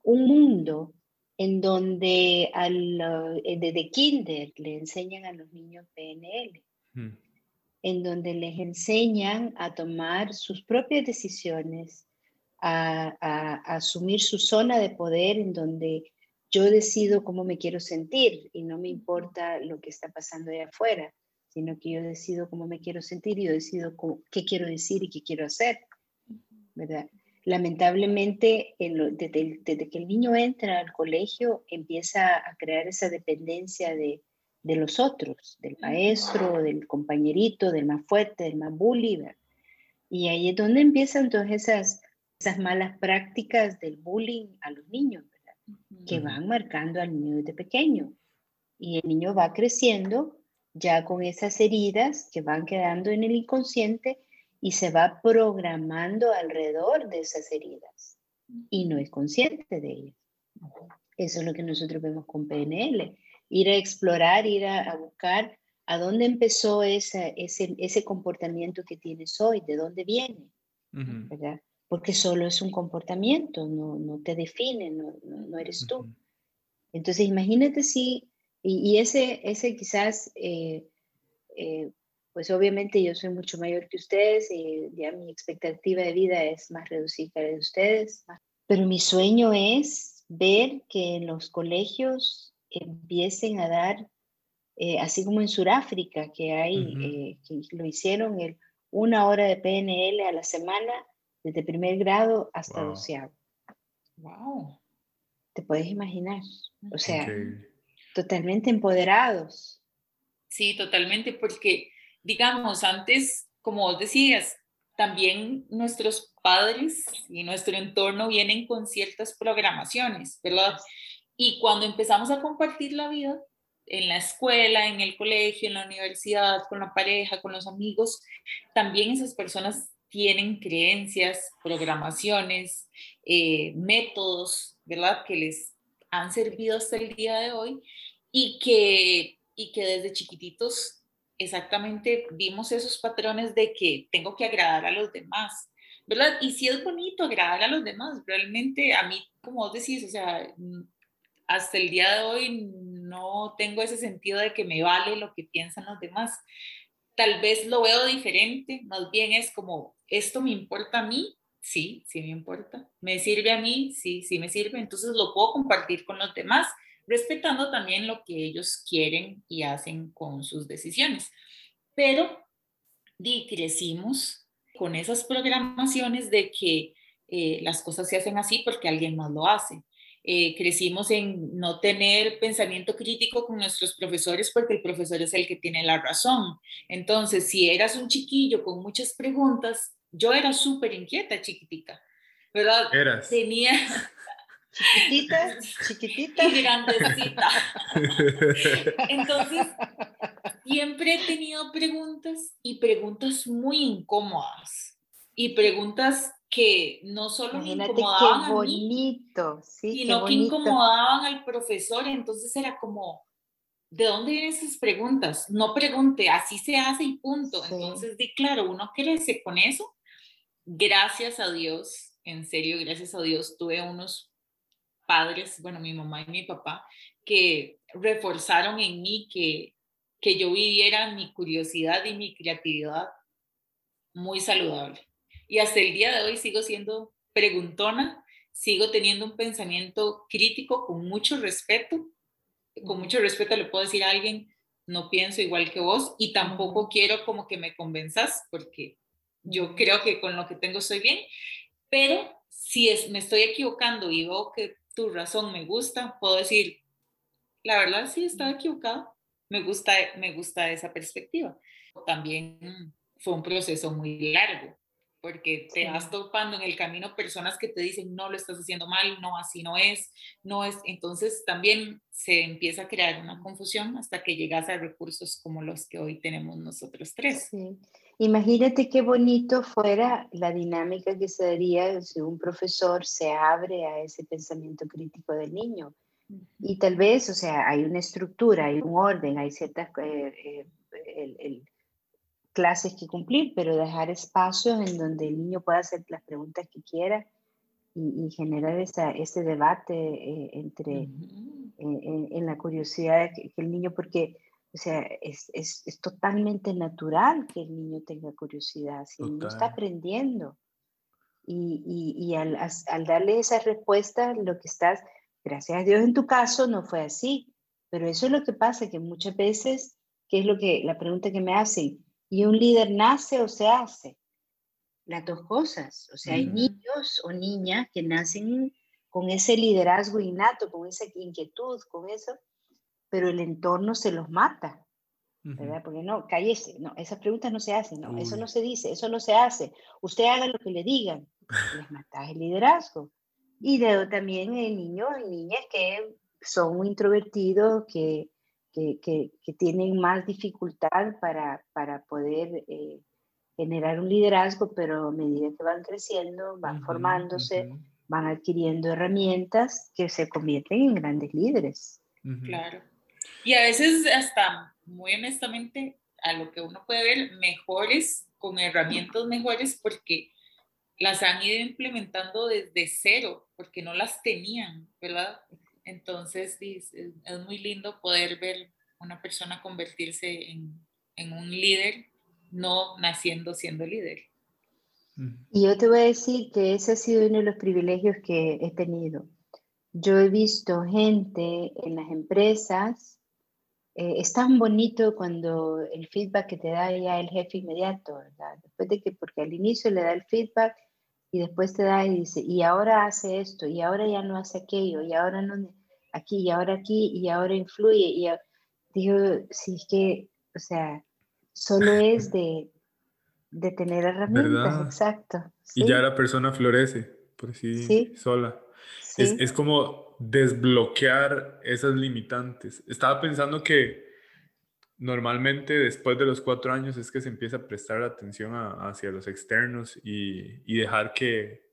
un mundo en donde al, eh, desde kinder le enseñan a los niños PNL, mm. en donde les enseñan a tomar sus propias decisiones, a, asumir su zona de poder en donde yo decido cómo me quiero sentir y no me importa lo que está pasando allá afuera, sino que yo decido cómo me quiero sentir y yo decido qué quiero decir y qué quiero hacer, ¿verdad? lamentablemente, desde, que el niño entra al colegio, empieza a crear esa dependencia de, los otros, del maestro, del compañerito, del más fuerte, del más bully. Y ahí es donde empiezan todas esas, esas malas prácticas del bullying a los niños, que van marcando al niño desde pequeño. Y el niño va creciendo ya con esas heridas que van quedando en el inconsciente y se va programando alrededor de esas heridas y no es consciente de ellas. Eso es lo que nosotros vemos con PNL, ir a explorar, ir a, buscar a dónde empezó ese, ese comportamiento que tienes hoy, de dónde viene, ¿verdad? Porque solo es un comportamiento, no, no te define, no, no, eres tú. Entonces imagínate si, y, ese, ese quizás eh, eh, pues obviamente yo soy mucho mayor que ustedes y ya mi expectativa de vida es más reducida que la de ustedes, pero mi sueño es ver que en los colegios empiecen a dar, eh, así como en Sudáfrica, que hay, eh, que lo hicieron, el, una hora de PNL a la semana, desde primer grado hasta doceavo. Wow. ¿Te puedes imaginar? O sea, totalmente empoderados. Sí, totalmente, porque digamos, antes, como vos decías, también nuestros padres y nuestro entorno vienen con ciertas programaciones, ¿verdad? Y cuando empezamos a compartir la vida en la escuela, en el colegio, en la universidad, con la pareja, con los amigos, también esas personas tienen creencias, programaciones, eh, métodos, ¿verdad? Que les han servido hasta el día de hoy y que, y que desde chiquititos exactamente vimos esos patrones de que tengo que agradar a los demás, ¿verdad? Y si es bonito agradar a los demás, realmente a mí, como vos decís, o sea, hasta el día de hoy no tengo ese sentido de que me vale lo que piensan los demás. Tal vez lo veo diferente, más bien es como, ¿esto me importa a mí? Sí, sí me importa. ¿Me sirve a mí? Sí, sí me sirve. Entonces lo puedo compartir con los demás, respetando también lo que ellos quieren y hacen con sus decisiones. Pero di, crecimos con esas programaciones de que eh, las cosas se hacen así porque alguien más lo hace. Eh, crecimos en no tener pensamiento crítico con nuestros profesores porque el profesor es el que tiene la razón. Entonces, si eras un chiquillo con muchas preguntas, yo era súper inquieta, chiquitita, ¿verdad? Eras. Tenía... Chiquitita, chiquitita. Y grandecita. Entonces, siempre he tenido preguntas y preguntas muy incómodas y preguntas que no solo me incomodaban qué bonito, a mí, sino que incomodaban al profesor. Entonces era como, ¿de dónde vienen esas preguntas? No pregunte, así se hace y punto. Entonces, di claro, uno crece con eso. Gracias a Dios, en serio, gracias a Dios, tuve unos padres, bueno, mi mamá y mi papá, que reforzaron en mí que, que yo viviera mi curiosidad y mi creatividad muy saludable. Y hasta el día de hoy sigo siendo preguntona, sigo teniendo un pensamiento crítico con mucho respeto. Con mucho respeto le puedo decir a alguien, no pienso igual que vos y tampoco quiero como que me convenzas porque yo creo que con lo que tengo estoy bien, pero si es, me estoy equivocando y veo que tu razón me gusta, puedo decir, la verdad sí estaba equivocado, me gusta, me gusta esa perspectiva. También fue un proceso muy largo, porque te vas topando en el camino personas que te dicen, no lo estás haciendo mal, no, así no es, no es. Entonces también se empieza a crear una confusión hasta que llegas a recursos como los que hoy tenemos nosotros tres. Sí. Imagínate qué bonito fuera la dinámica que se daría si un profesor se abre a ese pensamiento crítico del niño. Y tal vez, o sea, hay una estructura, hay un orden, hay ciertas... Eh, eh, el, clases que cumplir, pero dejar espacios en donde el niño pueda hacer las preguntas que quiera y, generar esa, ese debate eh, entre, en, la curiosidad que, el niño, porque o sea, es, es, es, totalmente natural que el niño tenga curiosidad, si el niño está aprendiendo. Y, y, y al, al, darle esa respuesta, lo que estás, gracias a Dios en tu caso no fue así, pero eso es lo que pasa, que muchas veces, ¿qué es lo que, la pregunta que me hacen? ¿Y un líder nace o se hace? Las dos cosas. O sea, hay niños o niñas que nacen con ese liderazgo innato, con esa inquietud, con eso, pero el entorno se los mata. ¿verdad? Porque no, cállese, no, esas preguntas no se hacen, no, eso no se dice, eso no se hace. Usted haga lo que le digan, les mata el liderazgo. Y de, también hay niños y niñas que son introvertidos, que que, que, tienen más dificultad para, para poder eh, generar un liderazgo, pero a medida que van creciendo, van formándose, van adquiriendo herramientas que se convierten en grandes líderes. Claro. Y a veces hasta, muy honestamente, a lo que uno puede ver, mejores, con herramientas mejores, porque las han ido implementando desde cero, porque no las tenían, ¿verdad? Entonces es, muy lindo poder ver una persona convertirse en, en, un líder, no naciendo siendo líder. Y yo te voy a decir que ese ha sido uno de los privilegios que he tenido. Yo he visto gente en las empresas, eh, es tan bonito cuando el feedback que te da ya el jefe inmediato, ¿verdad? Después de que, porque al inicio le da el feedback y después te da y dice, y ahora hace esto, y ahora ya no hace aquello, y ahora no, aquí, y ahora aquí, y ahora influye. Y digo, si es que, o sea, solo es de, de tener herramientas, exacto. Y ya la persona florece, por sí, sola. Es, es, como desbloquear esas limitantes. Estaba pensando que normalmente después de los cuatro años es que se empieza a prestar atención hacia los externos y, y, dejar que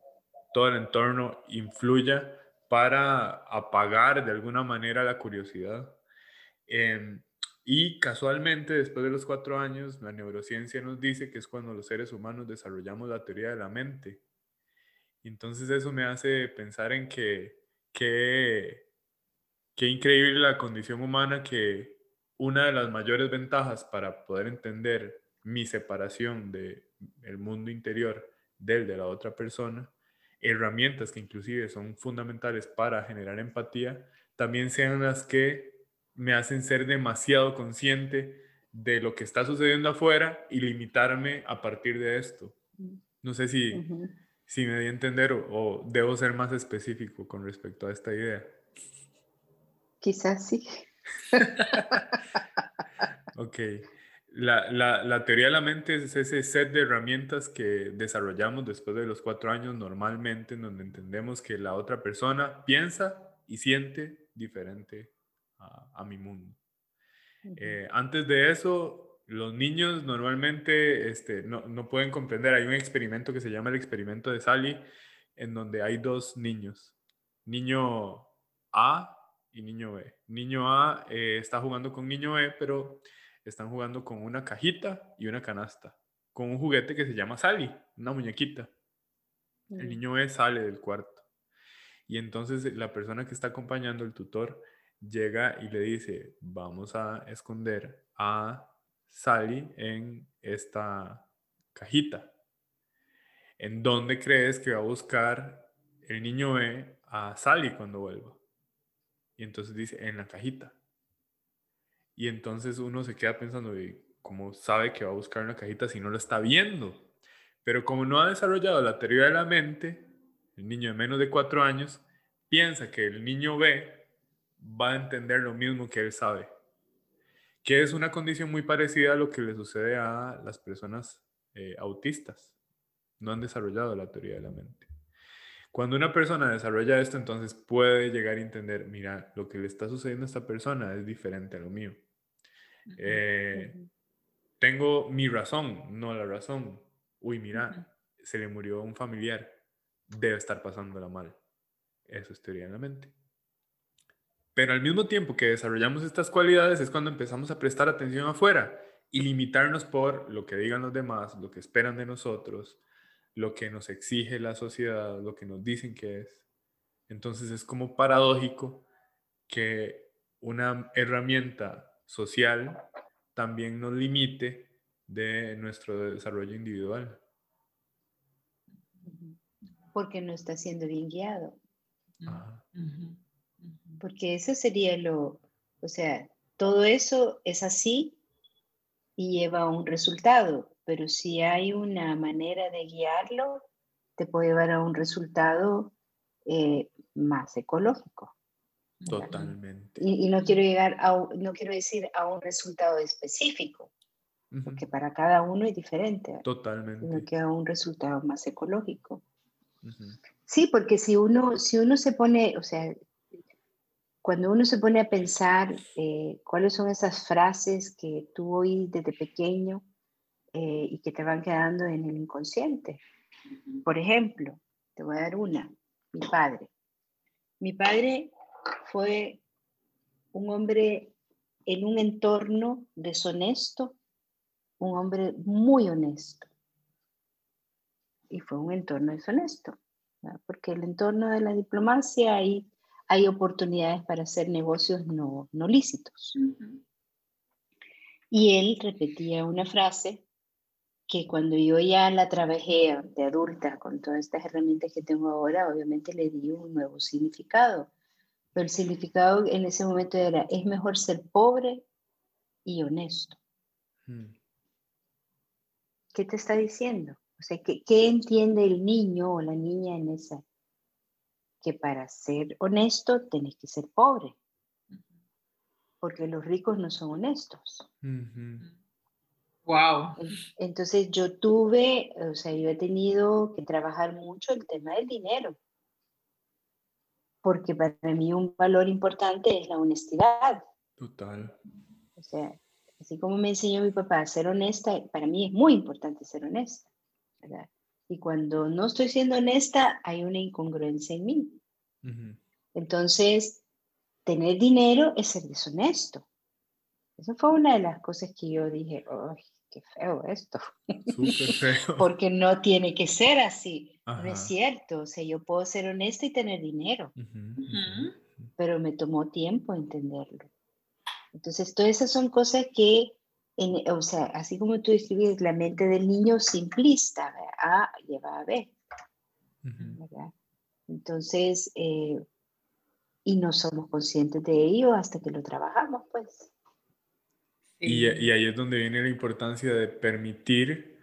todo el entorno influya para apagar de alguna manera la curiosidad. Em, y casualmente, después de los cuatro años, la neurociencia nos dice que es cuando los seres humanos desarrollamos la teoría de la mente. Entonces eso me hace pensar en que qué increíble la condición humana que una de las mayores ventajas para poder entender mi separación del el mundo interior del de la otra persona, herramientas que inclusive son fundamentales para generar empatía, también sean las que me hacen ser demasiado consciente de lo que está sucediendo afuera y limitarme a partir de esto. No sé si, si me di a entender o, o debo ser más específico con respecto a esta idea. Quizás sí. ok. La, la, la, teoría de la mente es ese set de herramientas que desarrollamos después de los cuatro años normalmente, en donde entendemos que la otra persona piensa y siente diferente a, a mi mundo. Eh, antes de eso, los niños normalmente este, no, no, pueden comprender. Hay un experimento que se llama el experimento de Sally, en donde hay dos niños. Niño A y niño B. Niño A eh, está jugando con niño B, pero están jugando con una cajita y una canasta, con un juguete que se llama Sally, una muñequita. El mm. niño B sale del cuarto. Y entonces la persona que está acompañando, el tutor, llega y le dice, vamos a esconder a Sally en esta cajita. ¿En dónde crees que va a buscar el niño B a Sally cuando vuelva? Y entonces dice, en la cajita. Y entonces uno se queda pensando, ¿cómo sabe que va a buscar en la cajita si no lo está viendo? Pero como no ha desarrollado la teoría de la mente, el niño de menos de cuatro años piensa que el niño ve, va a entender lo mismo que él sabe. Que es una condición muy parecida a lo que le sucede a las personas eh, autistas. No han desarrollado la teoría de la mente. Cuando una persona desarrolla esto, entonces puede llegar a entender, mira, lo que le está sucediendo a esta persona es diferente a lo mío. Eh, tengo mi razón, no la razón. Uy, mira, se le murió un familiar, debe estar pasándola mal. Eso es teoría de la mente. Pero al mismo tiempo que desarrollamos estas cualidades es cuando empezamos a prestar atención afuera y limitarnos por lo que digan los demás, lo que esperan de nosotros, lo que nos exige la sociedad, lo que nos dicen que es. Entonces es como paradójico que una herramienta social también nos limite de nuestro desarrollo individual. Porque no está siendo bien guiado. Porque eso sería lo, o sea, todo eso es así y lleva a un resultado, pero si hay una manera de guiarlo, te puede llevar a un resultado eh, más ecológico. Totalmente. Y, no quiero llegar a, no quiero decir a un resultado específico, porque para cada uno es diferente. Totalmente. Sino que a un resultado más ecológico. Sí, porque si uno, si uno se pone, o sea, cuando uno se pone a pensar eh, cuáles son esas frases que tú oís desde pequeño eh, y que te van quedando en el inconsciente. Por ejemplo, te voy a dar una, mi padre. Mi padre fue un hombre en un entorno deshonesto, un hombre muy honesto. Y fue un entorno deshonesto, porque el entorno de la diplomacia hay, hay oportunidades para hacer negocios no, no lícitos. Y él repetía una frase que cuando yo ya la trabajé de adulta con todas estas herramientas que tengo ahora, obviamente le di un nuevo significado. Pero el significado en ese momento era, es mejor ser pobre y honesto. Hmm. ¿Qué te está diciendo? O sea, ¿qué, ¿qué entiende el niño o la niña en esa? Que para ser honesto tenés que ser pobre. Porque los ricos no son honestos. Wow. Entonces yo tuve, o sea, yo he tenido que trabajar mucho el tema del dinero, porque para mí un valor importante es la honestidad. Total. O sea, Así como me enseñó mi papá a ser honesta, para mí es muy importante ser honesta. Y cuando no estoy siendo honesta, hay una incongruencia en mí. Entonces, tener dinero es ser deshonesto. Eso fue una de las cosas que yo dije, ¡ay, qué feo esto! Feo. Porque no tiene que ser así. No es cierto. O sea, yo puedo ser honesta y tener dinero. Pero me tomó tiempo entenderlo. Entonces, todas esas son cosas que, en, o sea, así como tú describes la mente del niño simplista, A lleva a B. Entonces, eh, y no somos conscientes de ello hasta que lo trabajamos, pues. Y, y, ahí es donde viene la importancia de permitir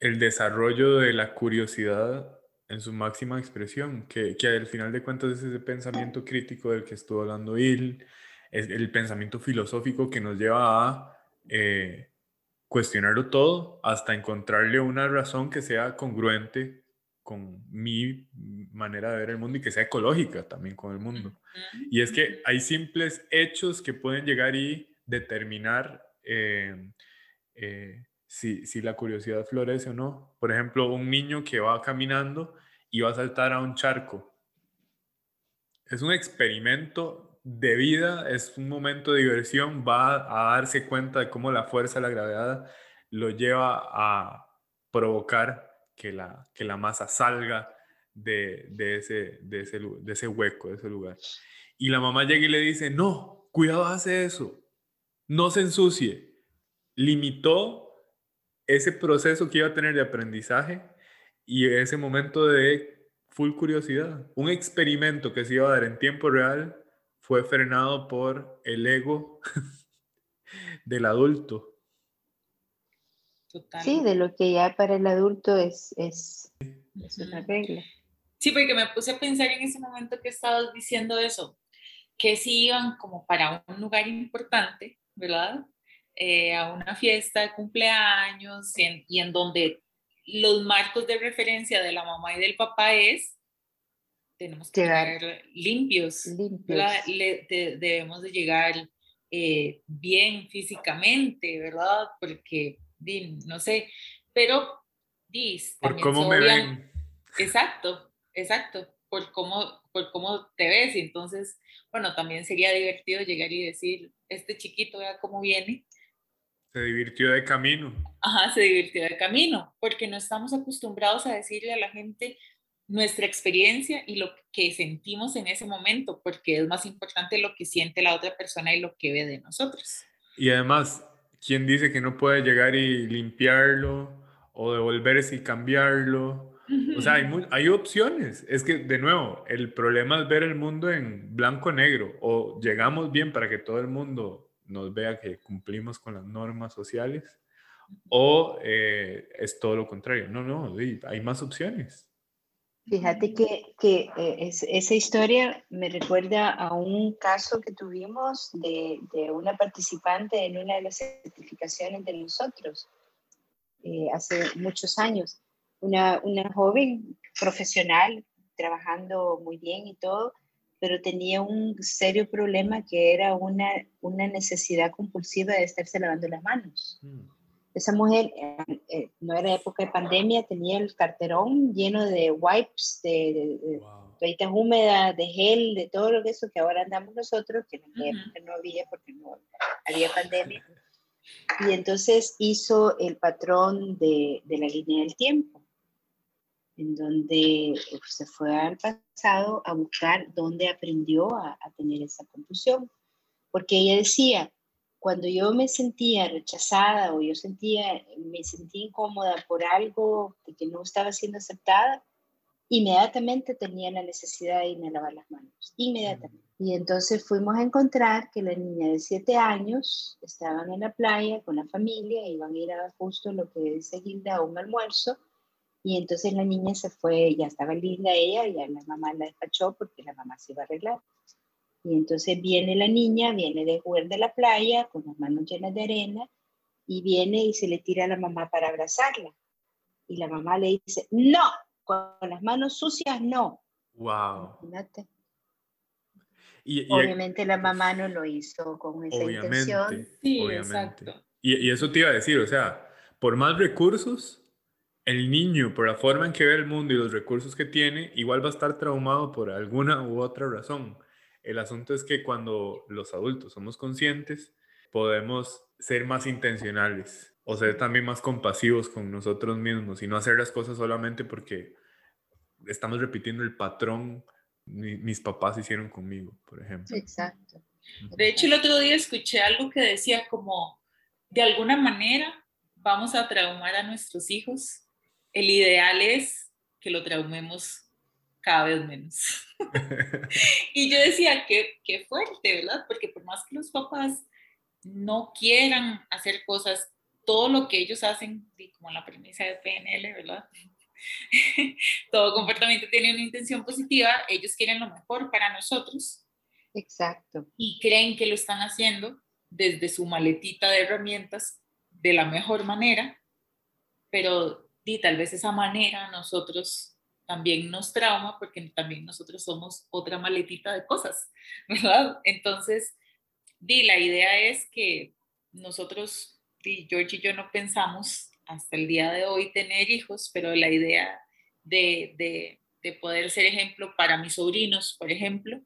el desarrollo de la curiosidad en su máxima expresión, que, que al final de cuentas es ese pensamiento crítico del que estuvo hablando Il, es el pensamiento filosófico que nos lleva a eh, cuestionarlo todo hasta encontrarle una razón que sea congruente con mi manera de ver el mundo y que sea ecológica también con el mundo. Y es que hay simples hechos que pueden llegar y determinar eh, eh, si, si, la curiosidad florece o no. Por ejemplo, un niño que va caminando y va a saltar a un charco. Es un experimento de vida, es un momento de diversión, va a darse cuenta de cómo la fuerza de la gravedad lo lleva a provocar que la, que la masa salga de, ese, de, ese, de ese hueco, de ese lugar. Y la mamá llega y le dice, no, cuidado, hace eso, no se ensucie. Limitó ese proceso que iba a tener de aprendizaje y ese momento de full curiosidad. Un experimento que se iba a dar en tiempo real fue frenado por el ego del adulto. Sí, de lo que ya para el adulto es, es, una regla. Sí, porque me puse a pensar en ese momento que estabas diciendo eso, que si iban como para un lugar importante, ¿verdad? Eh, a una fiesta de cumpleaños y en donde los marcos de referencia de la mamá y del papá es tenemos que llegar, limpios, debemos de llegar eh, bien físicamente, ¿verdad? Porque, no sé, pero... Dis, por cómo me ven. Exacto, exacto, por cómo, por cómo te ves. Y entonces, bueno, también sería divertido llegar y decir, este chiquito, vea cómo viene. Se divirtió de camino. Ajá, se divirtió de camino, porque no estamos acostumbrados a decirle a la gente, nuestra experiencia y lo que sentimos en ese momento, porque es más importante lo que siente la otra persona y lo que ve de nosotros. Y además, ¿quién dice que no puede llegar y limpiarlo o devolverse y cambiarlo? O sea, hay, hay opciones. Es que, de nuevo, el problema es ver el mundo en blanco-negro. O llegamos bien para que todo el mundo nos vea que cumplimos con las normas sociales, o eh, es todo lo contrario. No, no, hay más opciones. Fíjate que, que eh, esa historia me recuerda a un caso que tuvimos de, de una participante en una de las certificaciones de nosotros eh, hace muchos años. Una, una joven profesional trabajando muy bien y todo, pero tenía un serio problema que era una, una necesidad compulsiva de estarse lavando las manos. Mm. Esa mujer, eh, eh, no era época de pandemia, tenía el carterón lleno de wipes, de, de, húmedas, de gel, de todo lo que eso que ahora andamos nosotros, que no había porque no había pandemia. Y entonces hizo el patrón de, de la línea del tiempo, en donde eh, se fue al pasado a buscar dónde aprendió a, a tener esa confusión. Porque ella decía, cuando yo me sentía rechazada o yo sentía, me sentía incómoda por algo de que no estaba siendo aceptada, inmediatamente tenía la necesidad de irme a lavar las manos, inmediatamente. Y entonces fuimos a encontrar que la niña de siete años estaban en la playa con la familia, iban a ir a justo lo que dice Gilda, a un almuerzo, y entonces la niña se fue, ya estaba linda ella, y la mamá la despachó porque la mamá se iba a arreglar. Y entonces viene la niña, viene de jugar de la playa con las manos llenas de arena y viene y se le tira a la mamá para abrazarla. Y la mamá le dice, no, con las manos sucias no. Wow. Y, obviamente la mamá no lo hizo con esa intención. Sí, Exacto. Y, y eso te iba a decir, o sea, por más recursos, el niño, por la forma en que ve el mundo y los recursos que tiene, igual va a estar traumado por alguna u otra razón. El asunto es que cuando los adultos somos conscientes, podemos ser más intencionales o ser también más compasivos con nosotros mismos y no hacer las cosas solamente porque estamos repitiendo el patrón mis papás hicieron conmigo, por ejemplo. Exacto. De hecho, el otro día escuché algo que decía como, de alguna manera vamos a traumar a nuestros hijos. El ideal es que lo traumemos cada vez menos. y yo decía, qué, qué fuerte, ¿verdad? Porque por más que los papás no quieran hacer cosas, todo lo que ellos hacen, como la premisa de PNL, ¿verdad? todo comportamiento tiene una intención positiva, ellos quieren lo mejor para nosotros. Exacto. Y creen que lo están haciendo desde su maletita de herramientas de la mejor manera, pero y tal vez esa manera nosotros también nos trauma porque también nosotros somos otra maletita de cosas, ¿verdad? Entonces, di, la idea es que nosotros, di, George y yo no pensamos hasta el día de hoy tener hijos, pero la idea de, de, de poder ser ejemplo para mis sobrinos, por ejemplo,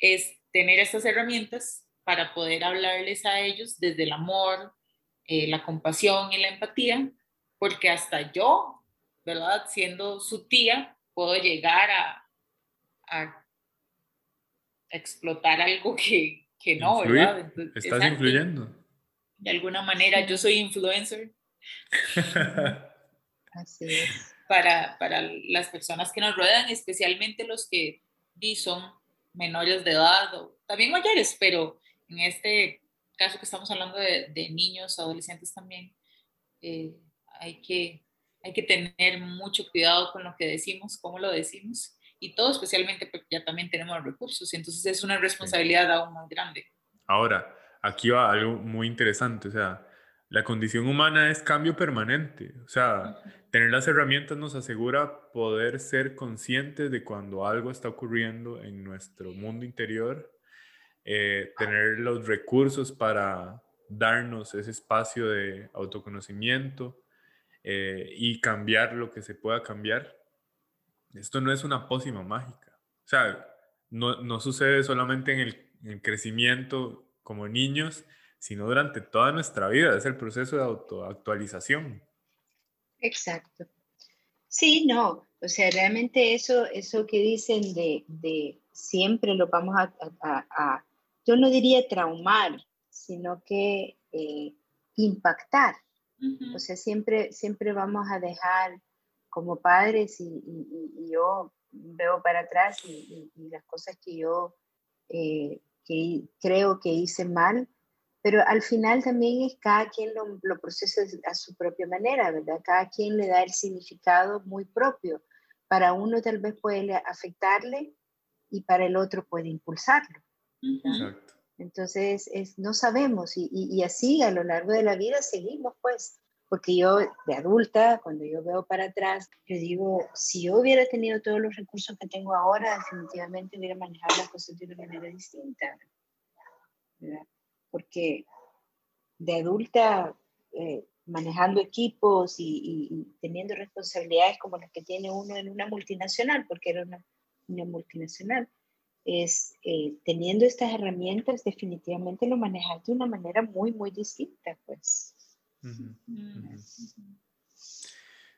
es tener estas herramientas para poder hablarles a ellos desde el amor, eh, la compasión y la empatía, porque hasta yo, ¿verdad? Siendo su tía, puedo llegar a, a explotar algo que, que no, ¿verdad? Estás influyendo. De alguna manera, yo soy influencer. Así es. Para, para, las personas que nos rodean, especialmente los que son menores de edad o también mayores, pero en este caso que estamos hablando de, de niños, adolescentes también, eh, hay, que, hay que tener mucho cuidado con lo que decimos, cómo lo decimos, y todo especialmente porque ya también tenemos recursos, y entonces es una responsabilidad aún más grande. Ahora, aquí va algo muy interesante, o sea, la condición humana es cambio permanente. O sea, tener las herramientas nos asegura poder ser conscientes de cuando algo está ocurriendo en nuestro mundo interior, eh, tener los recursos para darnos ese espacio de autoconocimiento eh, y cambiar lo que se pueda cambiar. Esto no es una pócima mágica. O sea, no, no sucede solamente en el, en el crecimiento como niños, sino durante toda nuestra vida. Es el proceso de autoactualización. Exacto. Sí, no, o sea, realmente eso, eso que dicen de, de siempre lo vamos a, a, yo no diría traumar, sino que eh, impactar. O sea, siempre, siempre vamos a dejar como padres y, y, yo veo para atrás y, las cosas que yo eh, que creo que hice mal, pero al final también es cada quien lo, lo, procesa a su propia manera, ¿verdad? Cada quien le da el significado muy propio. Para uno tal vez puede afectarle y para el otro puede impulsarlo. Entonces, es, no sabemos y, así a lo largo de la vida seguimos, pues, porque yo de adulta, cuando yo veo para atrás, yo digo, si yo hubiera tenido todos los recursos que tengo ahora, definitivamente hubiera manejado las cosas de una manera distinta. porque de adulta, eh, manejando equipos y, teniendo responsabilidades como las que tiene uno en una multinacional, porque era una, multinacional, es eh, teniendo estas herramientas definitivamente lo manejas de una manera muy, muy distinta, pues.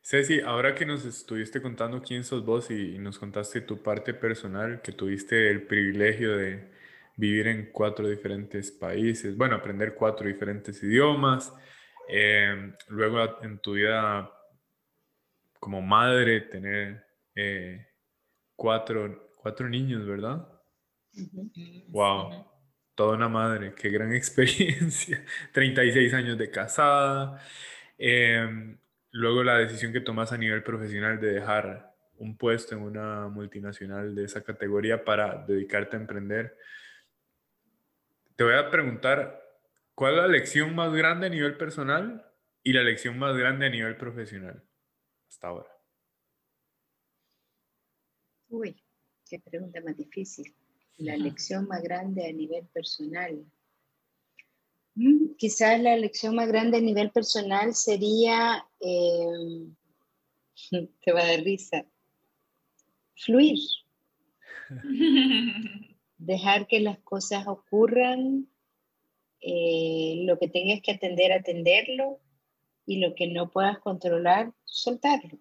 Ceci, ahora que nos estuviste contando quién sos vos y nos contaste tu parte personal, que tuviste el privilegio de, vivir en cuatro diferentes países, bueno, aprender cuatro diferentes idiomas, em, luego en tu vida como madre tener eh, cuatro, cuatro niños, ¿verdad? Wow, toda una madre, qué gran experiencia, 36 años de casada, em, luego la decisión que tomas a nivel profesional de dejar un puesto en una multinacional de esa categoría para dedicarte a emprender. Te voy a preguntar, ¿cuál es la lección más grande a nivel personal y la lección más grande a nivel profesional hasta ahora? Uy, qué pregunta más difícil. La lección más grande a nivel personal. Mm, quizás la lección más grande a nivel personal sería, em, te va a dar risa, fluir. Dejar que las cosas ocurran, eh, lo que tengas que atender, atenderlo, y lo que no puedas controlar, soltarlo.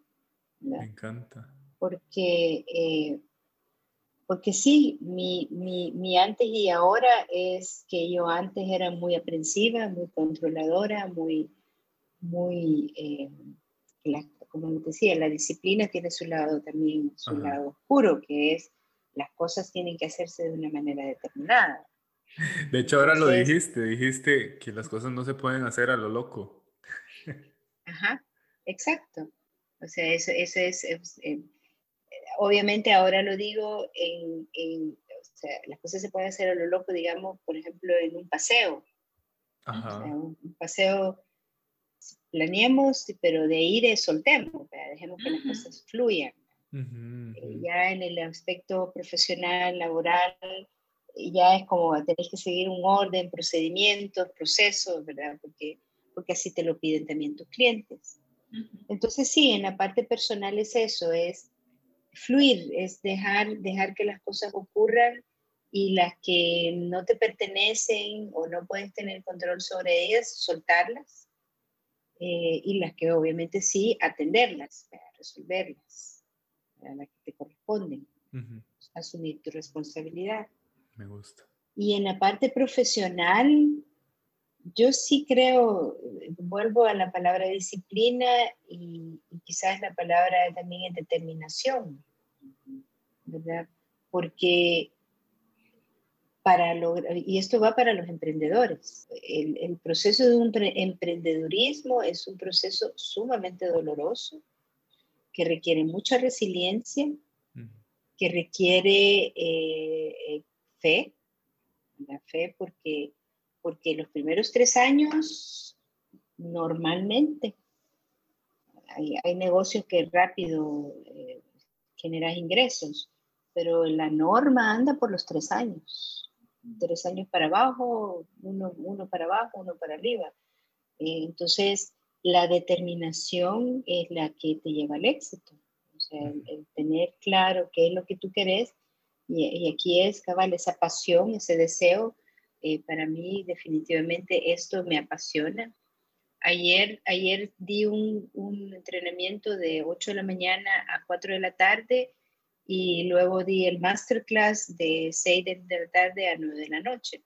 Me encanta. Porque, eh, porque sí, mi, mi, mi, antes y ahora es que yo antes era muy aprensiva, muy controladora, muy, muy, eh, como te decía, la disciplina tiene su lado también, su lado oscuro, que es las cosas tienen que hacerse de una manera determinada. De hecho, ahora lo dijiste, dijiste que las cosas no se pueden hacer a lo loco. Ajá, exacto. O sea, eso, eso es, eh, obviamente ahora lo digo en, en, o sea, las cosas se pueden hacer a lo loco, digamos, por ejemplo, en un paseo. Ajá. O sea, un, paseo planeemos, pero de ir soltemos, dejemos que las cosas fluyan. Eh, ya en el aspecto profesional, laboral, ya es como tenéis que seguir un orden, procedimientos, procesos, ¿verdad? Porque porque así te lo piden también tus clientes. Entonces sí, en la parte personal es eso, es fluir, es dejar, dejar que las cosas ocurran y las que no te pertenecen o no puedes tener control sobre ellas, soltarlas. Eh, y las que obviamente sí, atenderlas, resolverlas, a las que te corresponden, asumir tu responsabilidad. Me gusta. Y en la parte profesional, yo sí creo, vuelvo a la palabra disciplina y, quizás la palabra también es determinación, ¿verdad? Porque para lograr, y esto va para los emprendedores, el, proceso de un emprendedurismo es un proceso sumamente doloroso, que requiere mucha resiliencia, que requiere eh, eh, fe, la fe porque porque los primeros tres años normalmente hay, negocios que rápido eh, generan ingresos, pero la norma anda por los tres años. Tres años para abajo, uno, uno para abajo, uno para arriba. Eh, entonces, la determinación es la que te lleva al éxito. O sea, el, tener claro qué es lo que tú querés y, y aquí es, cabal, esa pasión, ese deseo eh, para mí definitivamente esto me apasiona. Ayer, ayer di un, un, entrenamiento de 8 de la mañana a 4 de la tarde y luego di el masterclass de 6 de, la tarde a 9 de la noche.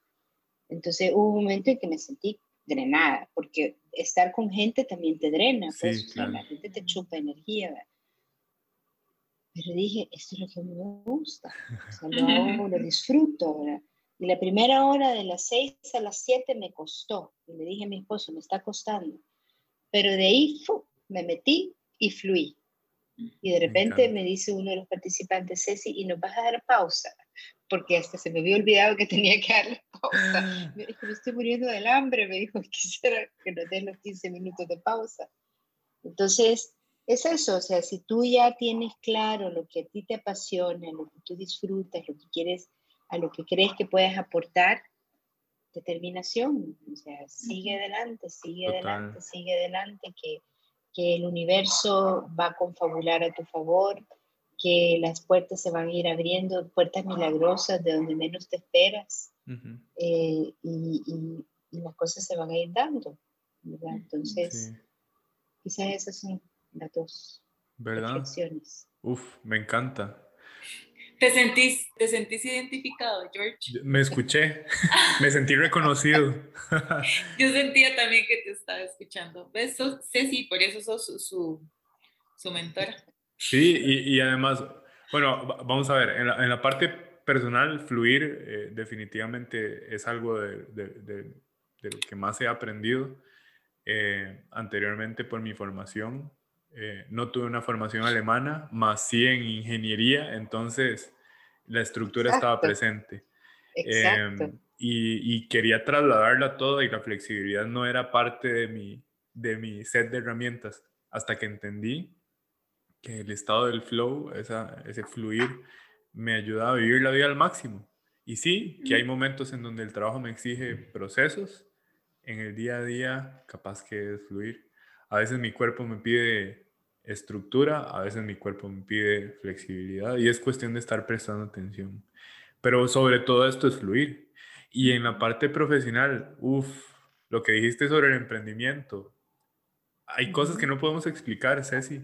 Entonces hubo un momento en que me sentí drenada, porque estar con gente también te drena, pues, la gente te chupa energía. Pero dije, esto es lo que me gusta, o sea, lo hago, lo disfruto. ¿verdad? Y la primera hora de las 6 a las 7 me costó. Y le dije a mi esposo, me está costando. Pero de ahí me metí y fluí. Y de repente me, dice uno de los participantes, Ceci, ¿y nos vas a dar pausa? Porque hasta se me había olvidado que tenía que darle pausa. Me dijo, me estoy muriendo del hambre. Me dijo, quisiera que nos den los 15 minutos de pausa. Entonces, es eso, o sea, si tú ya tienes claro lo que a ti te apasiona, lo que tú disfrutas, lo que quieres a lo que crees que puedes aportar, determinación, o sea, sigue adelante, sigue adelante, sigue adelante, que, que el universo va a confabular a tu favor, que las puertas se van a ir abriendo, puertas milagrosas de donde menos te esperas, eh, y, y, las cosas se van a ir dando, ¿verdad? Entonces, quizás esas son las dos ¿verdad? Uf, me encanta. ¿Te sentís, ¿Te sentís identificado, George? Me escuché, me sentí reconocido. Yo sentía también que te estaba escuchando. ¿Ves? Ceci, por eso sos su, su, mentora. Sí, y, y, además, bueno, vamos a ver, en la, en la parte personal, fluir eh, definitivamente es algo de, de, de, lo que más he aprendido eh, anteriormente por mi formación. Eh, no tuve una formación alemana, más sí en ingeniería, entonces la estructura estaba presente. Em, y, quería trasladarla toda y la flexibilidad no era parte de mi, de mi set de herramientas hasta que entendí que el estado del flow, esa, ese fluir, me ayudaba a vivir la vida al máximo. Y sí, que hay momentos en donde el trabajo me exige procesos, en el día a día capaz que es fluir. A veces mi cuerpo me pide estructura, a veces mi cuerpo me pide flexibilidad y es cuestión de estar prestando atención. Pero sobre todo esto es fluir. Y en la parte profesional, uff, lo que dijiste sobre el emprendimiento, hay cosas que no podemos explicar, Ceci.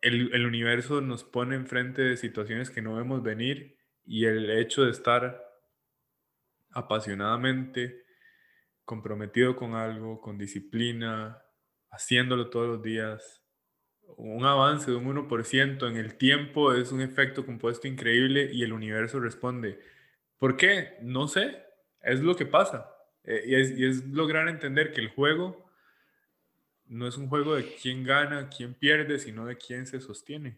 El, el universo nos pone enfrente de situaciones que no vemos venir y el hecho de estar apasionadamente comprometido con algo, con disciplina, haciéndolo todos los días, un avance de un 1% en el tiempo es un efecto compuesto increíble y el universo responde. ¿Por qué? No sé, es lo que pasa. Eh, y, es, y, es, lograr entender que el juego no es un juego de quién gana, quién pierde, sino de quién se sostiene.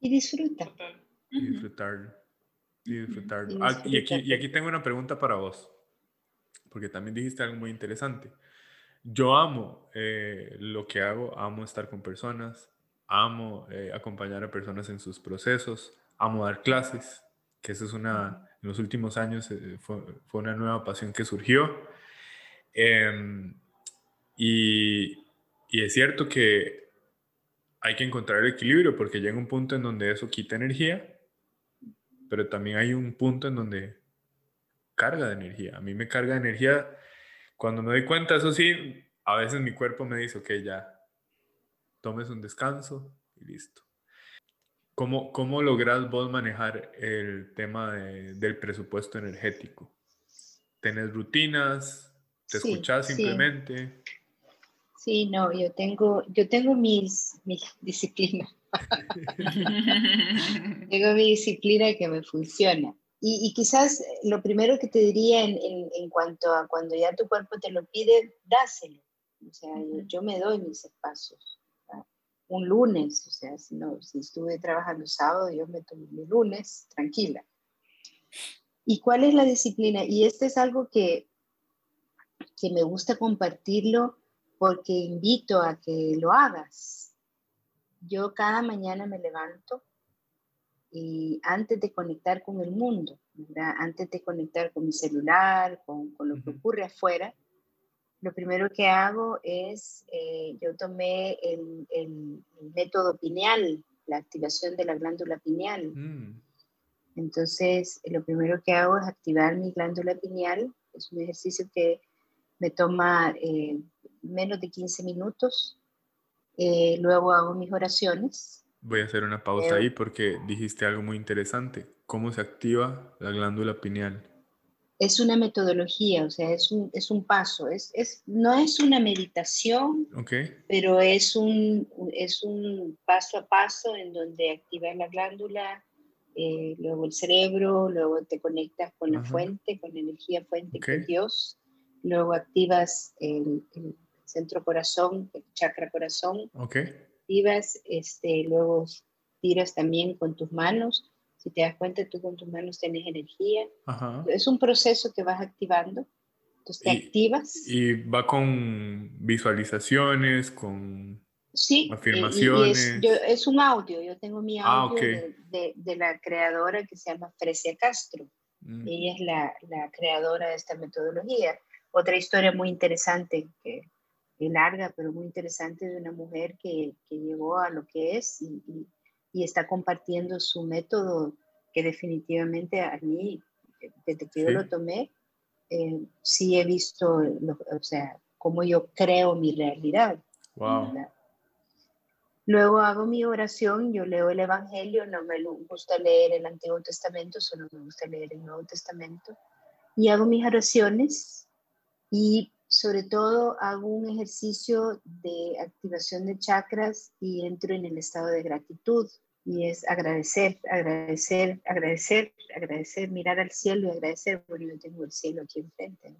Y disfruta. Y disfrutarlo y disfrutarlo. Ah, y, aquí, y aquí tengo una pregunta para vos, porque también dijiste algo muy interesante. Yo amo eh, lo que hago, amo estar con personas, amo eh, acompañar a personas en sus procesos, amo dar clases, que eso es una, en los últimos años eh, fue, fue, una nueva pasión que surgió. Em, y, y es cierto que hay que encontrar el equilibrio porque llega un punto en donde eso quita energía pero también hay un punto en donde carga de energía. A mí me carga de energía cuando me doy cuenta, eso sí, a veces mi cuerpo me dice, ok, ya, tomes un descanso y listo. ¿Cómo, cómo logras vos manejar el tema del presupuesto energético? ¿Tenés rutinas? ¿Te escuchás simplemente? Sí. no, yo tengo, yo tengo mis, mis disciplinas. Tengo mi disciplina que me funciona. Y, quizás lo primero que te diría en, en, cuanto a cuando ya tu cuerpo te lo pide, dáselo. O sea, yo, me doy mis espacios. Un lunes, o sea, si, no, si estuve trabajando sábado, yo me tomo mi lunes tranquila. ¿Y cuál es la disciplina? Y este es algo que, que me gusta compartirlo porque invito a que lo hagas yo cada mañana me levanto y antes de conectar con el mundo, antes de conectar con mi celular, con, con lo que ocurre afuera, lo primero que hago es, eh, yo tomé el, el, método pineal, la activación de la glándula pineal. Mm. Entonces, lo primero que hago es activar mi glándula pineal. Es un ejercicio que me toma eh, menos de 15 minutos eh, luego hago mis oraciones. Voy a hacer una pausa ahí porque dijiste algo muy interesante. ¿Cómo se activa la glándula pineal? Es una metodología, o sea, es un, es un paso. Es, es, no es una meditación, okay. pero es un, es un paso a paso en donde activas la glándula, eh, luego el cerebro, luego te conectas con la fuente, con la energía fuente que es Dios, luego activas el, el centro corazón, chakra corazón. Ok. Activas, este, luego tiras también con tus manos. Si te das cuenta, tú con tus manos tienes energía. Ajá. Es un proceso que vas activando. Entonces te activas. Y va con visualizaciones, con sí, afirmaciones. Y, es, es, un audio. Yo tengo mi ah, audio de, de, la creadora que se llama Frecia Castro. Mm. Ella es la, la creadora de esta metodología. Otra historia muy interesante que larga, pero muy interesante de una mujer que, que llegó a lo que es y, y, está compartiendo su método que definitivamente a mí, desde que yo lo tomé, eh, sí he visto, o sea, cómo yo creo mi realidad. Wow. Luego hago mi oración, yo leo el Evangelio, no me gusta leer el Antiguo Testamento, solo me gusta leer el Nuevo Testamento. Y hago mis oraciones y sobre todo hago un ejercicio de activación de chakras y entro en el estado de gratitud y es agradecer, agradecer, agradecer, agradecer, mirar al cielo y agradecer, porque yo tengo el cielo aquí enfrente.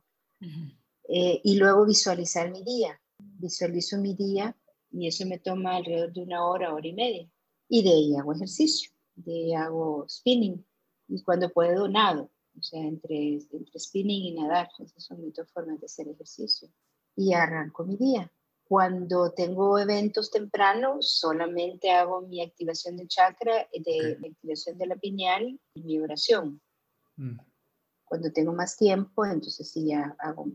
Eh, y luego visualizar mi día. Visualizo mi día y eso me toma alrededor de una hora, hora y media. Y de ahí hago ejercicio, de ahí hago spinning y cuando puedo nado o sea, entre, entre spinning y nadar, esas son mis dos formas de hacer ejercicio. Y arranco mi día. Cuando tengo eventos tempranos, solamente hago mi activación de chakra, de, activación de la pineal y mi oración. Mm. Cuando tengo más tiempo, entonces sí ya hago,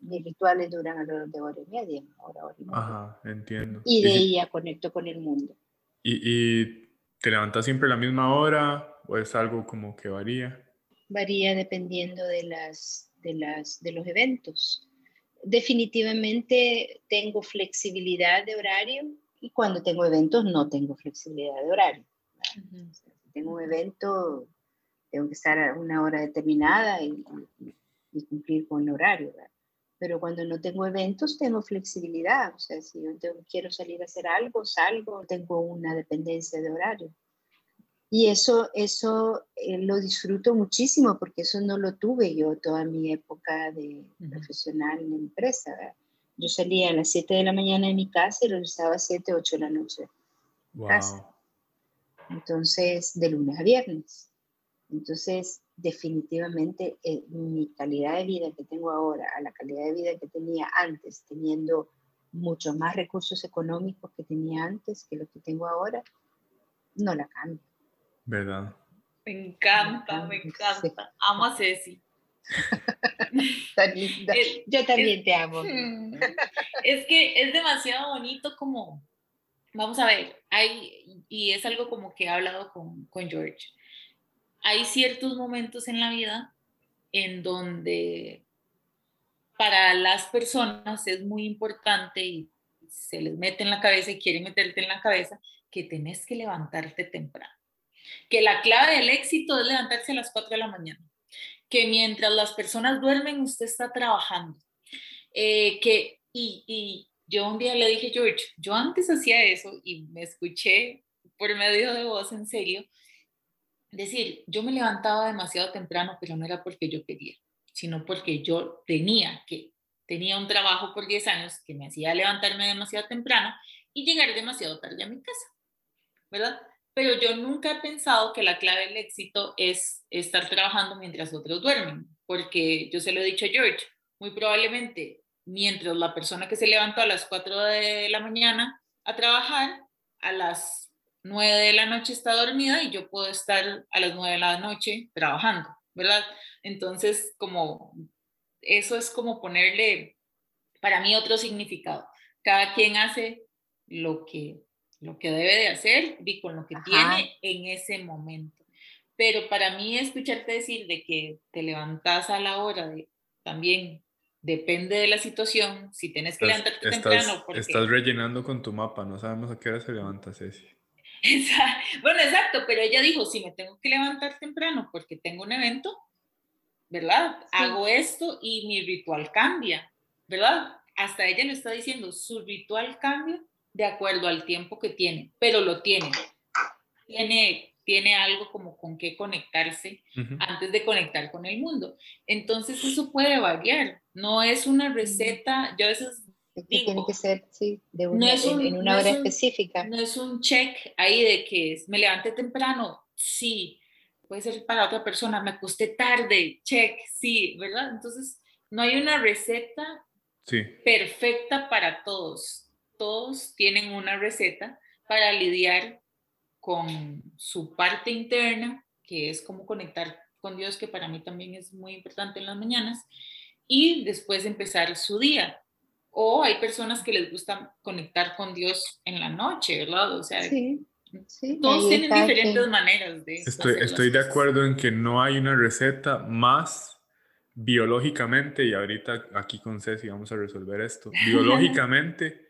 mis rituales duran alrededor de hora y media, hora, hora y media. Ajá, entiendo. Y de ahí ya conecto con el mundo. ¿Y, ¿Y te levantas siempre a la misma hora o es algo como que varía? Varía dependiendo de, las, de, las, de los eventos. Definitivamente tengo flexibilidad de horario y cuando tengo eventos no tengo flexibilidad de horario. si tengo un evento, tengo que estar a una hora determinada y, y, cumplir con el horario. Pero cuando no tengo eventos, tengo flexibilidad. O sea, si yo quiero salir a hacer algo, salgo, tengo una dependencia de horario. Y eso, eso eh, lo disfruto muchísimo porque eso no lo tuve yo toda mi época de profesional en empresa. Yo salía a las 7 de la mañana de mi casa y regresaba a 7, 8 de la noche. Casa. Entonces, de lunes a viernes. Entonces, definitivamente eh, mi calidad de vida que tengo ahora a la calidad de vida que tenía antes, teniendo muchos más recursos económicos que tenía antes que lo que tengo ahora, no la cambio. ¿Verdad? Me encanta, me encanta. Amo a Ceci. Yo también te amo. Es que es demasiado bonito como, vamos a ver, hay, y es algo como que he hablado con, con George, hay ciertos momentos en la vida en donde para las personas es muy importante y se les mete en la cabeza y quieren meterte en la cabeza que tenés que levantarte temprano que la clave del éxito es levantarse a las 4 de la mañana, que mientras las personas duermen, usted está trabajando, eh, que, y, y yo un día le dije, George, yo antes hacía eso y me escuché por medio de voz en serio, decir, yo me levantaba demasiado temprano, pero no era porque yo quería, sino porque yo tenía que, tenía un trabajo por 10 años que me hacía levantarme demasiado temprano y llegar demasiado tarde a mi casa, ¿verdad? Pero yo nunca he pensado que la clave del éxito es estar trabajando mientras otros duermen, porque yo se lo he dicho a George, muy probablemente mientras la persona que se levantó a las 4 de la mañana a trabajar, a las 9 de la noche está dormida y yo puedo estar a las 9 de la noche trabajando, ¿verdad? Entonces, como eso es como ponerle para mí otro significado. Cada quien hace lo que lo que debe de hacer y con lo que tiene en ese momento. Pero para mí escucharte decir de que te levantas a la hora de también depende de la situación, si tienes que levantarte temprano. Porque... Estás rellenando con tu mapa, no sabemos a qué hora se levanta Ceci. Bueno, exacto, pero ella dijo, si me tengo que levantar temprano porque tengo un evento, ¿verdad? Hago esto y mi ritual cambia, ¿verdad? Hasta ella lo está diciendo, su ritual cambia de acuerdo al tiempo que tiene, pero lo tiene. Tiene, tiene algo como con qué conectarse antes de conectar con el mundo. Entonces eso puede variar, no es una receta, yo a veces digo, tiene que ser, sí, de una, en una hora específica. No es un check ahí de que me levante temprano, sí, puede ser para otra persona, me acosté tarde, check, sí, ¿verdad? Entonces no hay una receta sí. perfecta para todos todos tienen una receta para lidiar con su parte interna, que es como conectar con Dios, que para mí también es muy importante en las mañanas, y después empezar su día. O hay personas que les gusta conectar con Dios en la noche, ¿verdad? O sea, todos tienen diferentes maneras de... Estoy, estoy de acuerdo en que no hay una receta más biológicamente, y ahorita aquí con Ceci vamos a resolver esto, biológicamente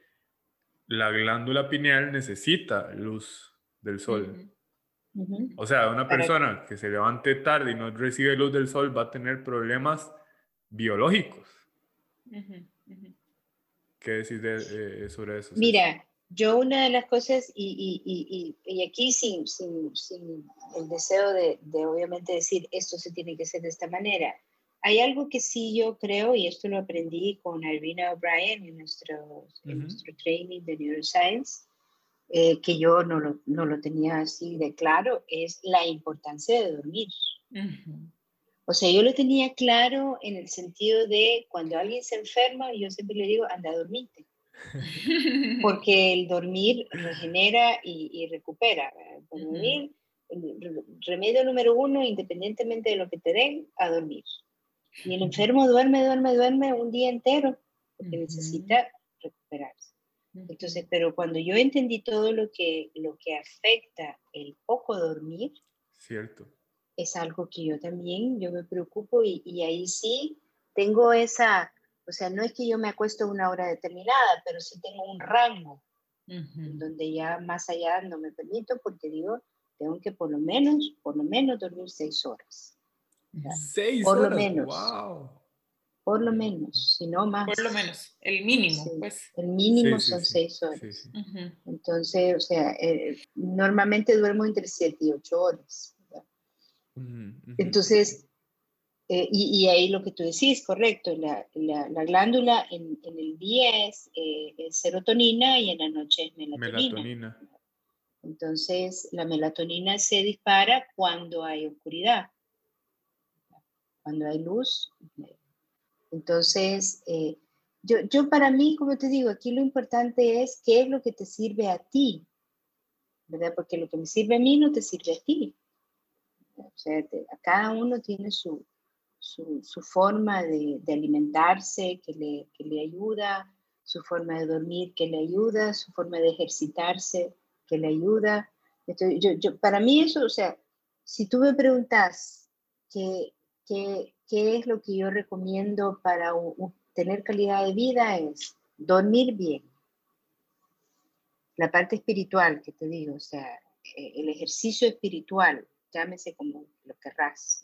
la glándula pineal necesita luz del sol. O sea, una persona que se levante tarde y no recibe luz del sol va a tener problemas biológicos. ¿Qué decís de, sobre eso? Mira, yo una de las cosas, y, y, y, aquí sin, sin, sin, el deseo de, de obviamente decir esto se tiene que hacer de esta manera, hay algo que sí yo creo, y esto lo aprendí con Irina O'Brien en nuestro, nuestro training de Neuroscience, eh, que yo no lo, no lo, tenía así de claro, es la importancia de dormir. O sea, yo lo tenía claro en el sentido de cuando alguien se enferma, yo siempre le digo, anda a dormirte. Porque el dormir regenera y, y recupera. Dormir el remedio número uno, independientemente de lo que te den, a dormir. Y el enfermo duerme, duerme, duerme un día entero porque necesita recuperarse. Entonces, pero cuando yo entendí todo lo que, lo que afecta el poco dormir, cierto. es algo que yo también, yo me preocupo y, y ahí sí tengo esa, o sea, no es que yo me acuesto una hora determinada, pero sí tengo un rango, donde ya más allá no me permito porque digo, tengo que por lo menos, por lo menos dormir seis horas. Seis por horas. lo menos. Wow. Por lo menos, si no más. Por lo menos, el mínimo, pues. El mínimo son seis horas. Entonces, o sea, eh, normalmente duermo entre siete y ocho horas. Entonces, eh, y, ahí lo que tú decís, correcto, la, la, glándula en, en, el día es, eh, serotonina y en la noche es melatonina. melatonina. Entonces, la melatonina se dispara cuando hay oscuridad. Cuando hay luz. Entonces, eh, yo, yo para mí, como te digo, aquí lo importante es qué es lo que te sirve a ti, ¿verdad? Porque lo que me sirve a mí no te sirve a ti. O sea, cada uno tiene su, su, su forma de, de, alimentarse que le, que le ayuda, su forma de dormir que le ayuda, su forma de ejercitarse que le ayuda. yo, yo, para mí eso, o sea, si tú me preguntas qué, qué, qué es lo que yo recomiendo para tener calidad de vida, es dormir bien. La parte espiritual que te digo, o sea, eh, el ejercicio espiritual, llámese como lo querrás.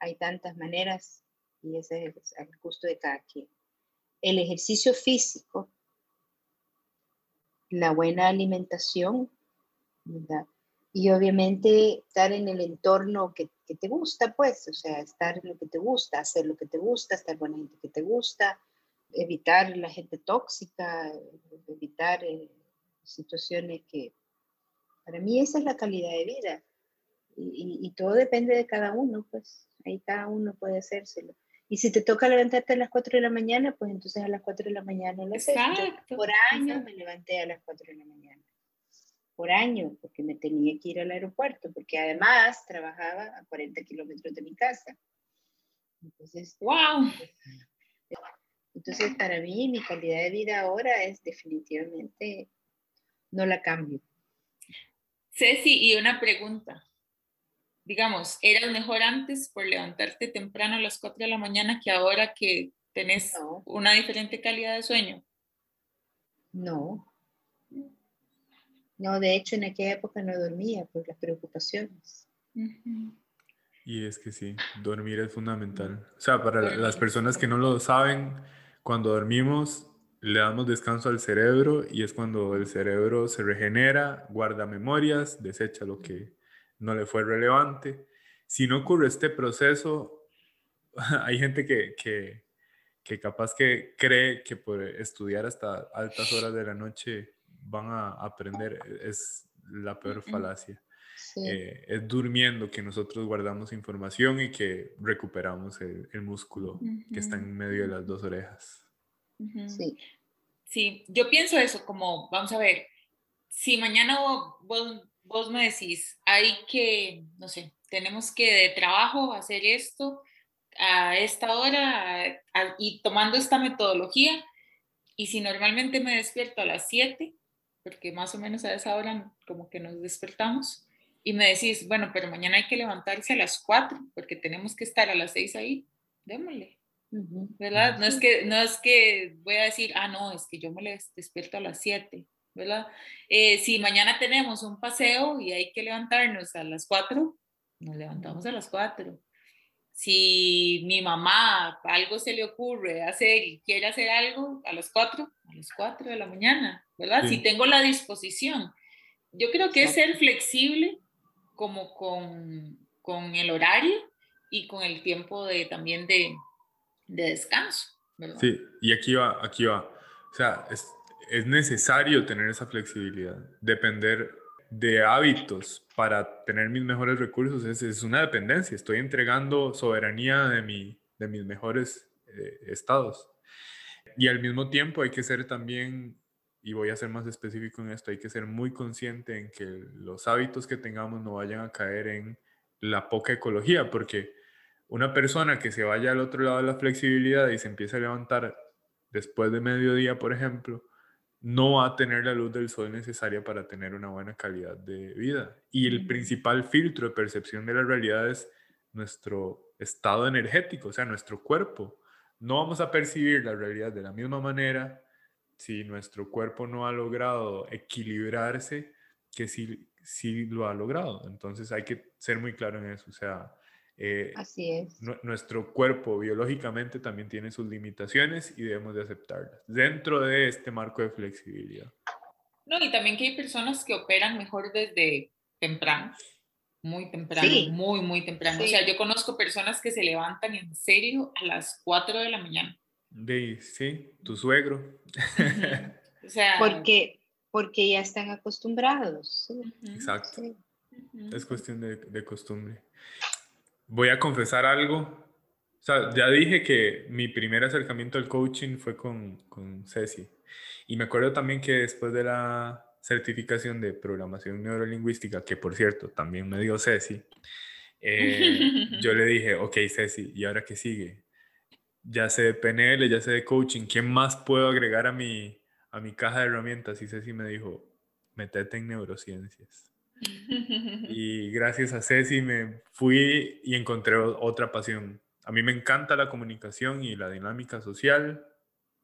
Hay tantas maneras y ese es el gusto de cada quien. El ejercicio físico, la buena alimentación, y obviamente estar en el entorno que, que, te gusta, pues, o sea, estar en lo que te gusta, hacer lo que te gusta, estar con la gente que te gusta, evitar la gente tóxica, evitar eh, situaciones que, para mí esa es la calidad de vida. Y, y, todo depende de cada uno, pues, ahí cada uno puede hacérselo. Y si te toca levantarte a las 4 de la mañana, pues entonces a las 4 de la mañana lo haces. por años me levanté a las 4 de la mañana por año, porque me tenía que ir al aeropuerto, porque además trabajaba a 40 kilómetros de mi casa. Entonces, wow. Entonces, para mí, mi calidad de vida ahora es definitivamente, no la cambio. Ceci, y una pregunta. Digamos, ¿eras mejor antes por levantarte temprano a las 4 de la mañana que ahora que tenés una diferente calidad de sueño? No, no, de hecho en aquella época no dormía por las preocupaciones. Y es que sí, dormir es fundamental. O sea, para las personas que no lo saben, cuando dormimos le damos descanso al cerebro y es cuando el cerebro se regenera, guarda memorias, desecha lo que no le fue relevante. Si no ocurre este proceso, hay gente que, que, que capaz que cree que por estudiar hasta altas horas de la noche van a aprender es la peor falacia. Eh, es durmiendo que nosotros guardamos información y que recuperamos el, músculo que está en medio de las dos orejas. Sí. Sí, yo pienso eso como, vamos a ver, si mañana vos, vos me decís, hay que, no sé, tenemos que de trabajo hacer esto a esta hora y tomando esta metodología, y si normalmente me despierto a las 7, porque más o menos a esa hora como que nos despertamos y me decís, bueno, pero mañana hay que levantarse a las 4 porque tenemos que estar a las 6 ahí, démosle. ¿Verdad? No es, que, no es que voy a decir, ah, no, es que yo me despierto a las 7, ¿verdad? Eh, si mañana tenemos un paseo y hay que levantarnos a las 4, nos levantamos a las 4 si mi mamá algo se le ocurre hacer y quiere hacer algo a las 4, a las 4 de la mañana, ¿verdad? Si tengo la disposición. Yo creo que es ser flexible como con, con, el horario y con el tiempo de, también de, de descanso. ¿verdad? Sí, y aquí va, aquí va. O sea, es, es necesario tener esa flexibilidad, depender de hábitos para tener mis mejores recursos es, es una dependencia. Estoy entregando soberanía de, mi, de mis mejores eh, estados. Y al mismo tiempo hay que ser también y voy a ser más específico en esto, hay que ser muy consciente en que los hábitos que tengamos no vayan a caer en la poca ecología, porque una persona que se vaya al otro lado de la flexibilidad y se empiece a levantar después de mediodía, por ejemplo, no va a tener la luz del sol necesaria para tener una buena calidad de vida. Y el principal filtro de percepción de la realidad es nuestro estado energético, o sea, nuestro cuerpo. No vamos a percibir la realidad de la misma manera si nuestro cuerpo no ha logrado equilibrarse que si, si lo ha logrado. Entonces hay que ser muy claro en eso. O sea, eh, Así es. nuestro cuerpo biológicamente también tiene sus limitaciones y debemos de aceptarlas dentro de este marco de flexibilidad. No, y también que hay personas que operan mejor desde temprano, muy temprano, muy, muy temprano. O sea, yo conozco personas que se levantan en serio a las 4 de la mañana. De, sí, tu suegro. o sea, porque, porque ya están acostumbrados. Exacto. Es cuestión de, de costumbre voy a confesar algo. O sea, ya dije que mi primer acercamiento al coaching fue con, con Ceci. Y me acuerdo también que después de la certificación de programación neurolingüística, que por cierto también me dio Ceci, eh, yo le dije, ok Ceci, ¿y ahora qué sigue? Ya sé de PNL, ya sé de coaching, ¿qué más puedo agregar a mi, a mi caja de herramientas? Y Ceci me dijo, metete en neurociencias. Y gracias a Ceci me fui y encontré otra pasión. A mí me encanta la comunicación y la dinámica social,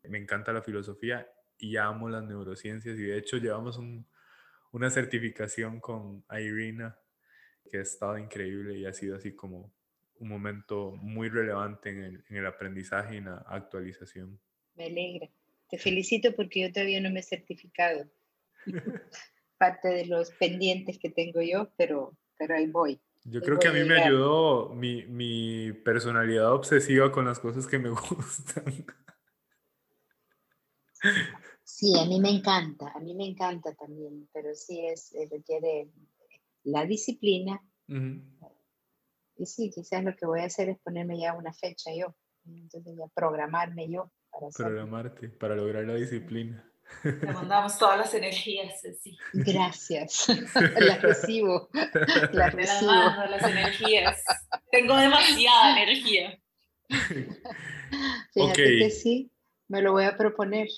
me encanta la filosofía y amo las neurociencias y de hecho llevamos una certificación con Irina que ha estado increíble y ha sido así como un momento muy relevante en el, en el aprendizaje y en la actualización. Me alegra. Te felicito porque yo todavía no me he certificado. parte de los pendientes que tengo yo, pero, pero ahí voy. Yo creo que a mí me ayudó mi, mi, personalidad obsesiva con las cosas que me gustan. Sí, a mí me encanta, a mí me encanta también, pero sí es, eh, requiere la disciplina. Y sí, quizás lo que voy a hacer es ponerme ya una fecha yo, entonces ya programarme yo. Para Programarte, para lograr la disciplina. Te mandamos todas las energías, sí. Gracias. Las recibo. Las recibo. las energías. Tengo demasiada energía. Fíjate que sí, me lo voy a proponer.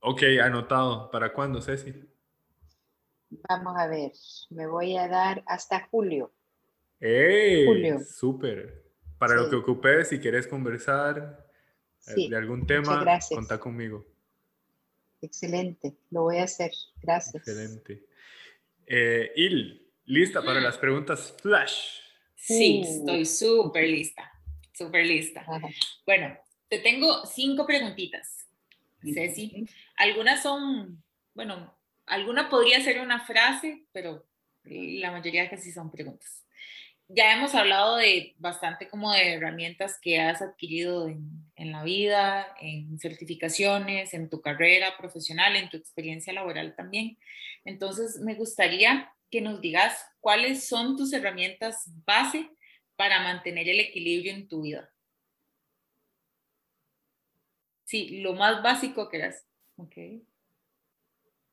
Ok, anotado. ¿Para cuándo, Ceci? Vamos a ver, me voy a dar hasta julio. ¡Ey! Julio. Súper. Para lo que ocupes, si quieres conversar eh, de algún tema, contá conmigo. Excelente, lo voy a hacer. Gracias. Excelente. Eh, Il, ¿lista para las preguntas flash? Sí, uh. estoy súper lista, súper lista. Bueno, te tengo cinco preguntitas, Ceci. Algunas son, bueno, alguna podría ser una frase, pero la mayoría casi son preguntas ya hemos hablado de bastante como de herramientas que has adquirido en, en, la vida, en certificaciones, en tu carrera profesional, en tu experiencia laboral también. Entonces, me gustaría que nos digas cuáles son tus herramientas base para mantener el equilibrio en tu vida. Sí, lo más básico que eras. Okay.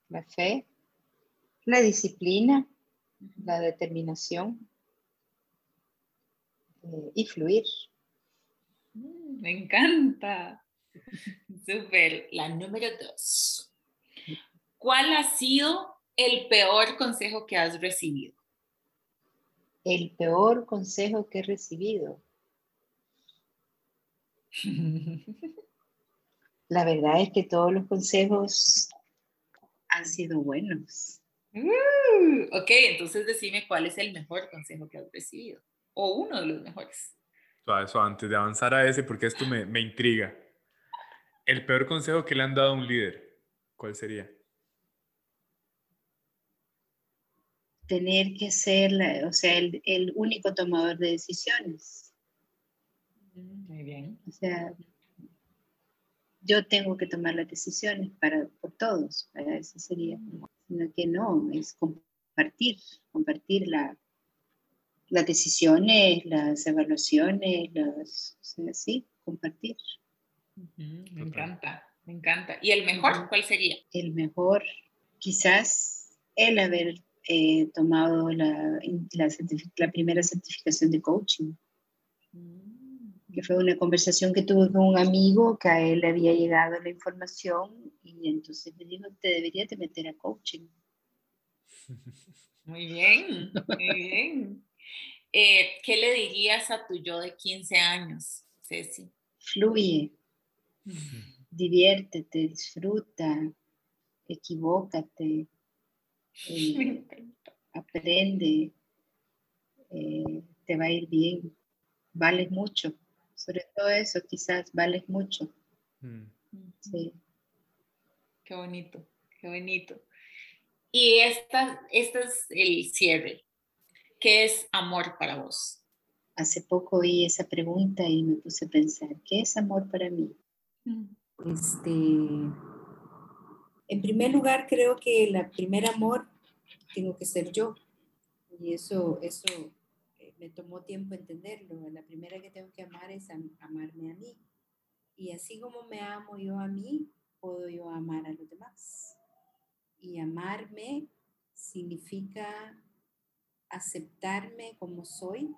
La fe, la disciplina, la determinación, eh, y fluir. Mm, me encanta. Súper. La número dos. ¿Cuál ha sido el peor consejo que has recibido? El peor consejo que he recibido. La verdad es que todos los consejos han sido buenos. Uh, ok, entonces decime cuál es el mejor consejo que has recibido o uno de los mejores. Eso antes de avanzar a ese, porque esto me, me intriga. El peor consejo que le han dado a un líder, ¿cuál sería? Tener que ser, o sea, el, el único tomador de decisiones. Muy bien. O sea, yo tengo que tomar las decisiones para, por todos, para eso sería, sino que no, es compartir, compartir la, las decisiones, las evaluaciones, las, sí, compartir. me encanta. Me encanta. ¿Y el mejor cuál sería? El mejor, quizás el haber eh, tomado la, la, primera certificación de coaching. Que fue una conversación que tuve con un amigo que a él le había llegado la información y entonces me dijo, te deberías de meter a coaching. Muy bien, muy bien. Eh, ¿Qué le dirías a tu yo de 15 años, Ceci? Fluye, diviértete, disfruta, equivócate, eh, aprende, eh, te va a ir bien, vales mucho, sobre todo eso quizás vales mucho. Mm. Sí. Qué bonito, qué bonito. Y esta, este es el cierre. ¿Qué es amor para vos? Hace poco oí esa pregunta y me puse a pensar, ¿qué es amor para mí? Mm. Este, en primer lugar, creo que el primer amor tengo que ser yo. Y eso, eso eh, me tomó tiempo entenderlo. La primera que tengo que amar es amarme a mí. Y así como me amo yo a mí, puedo yo amar a los demás. Y amarme significa aceptarme como soy.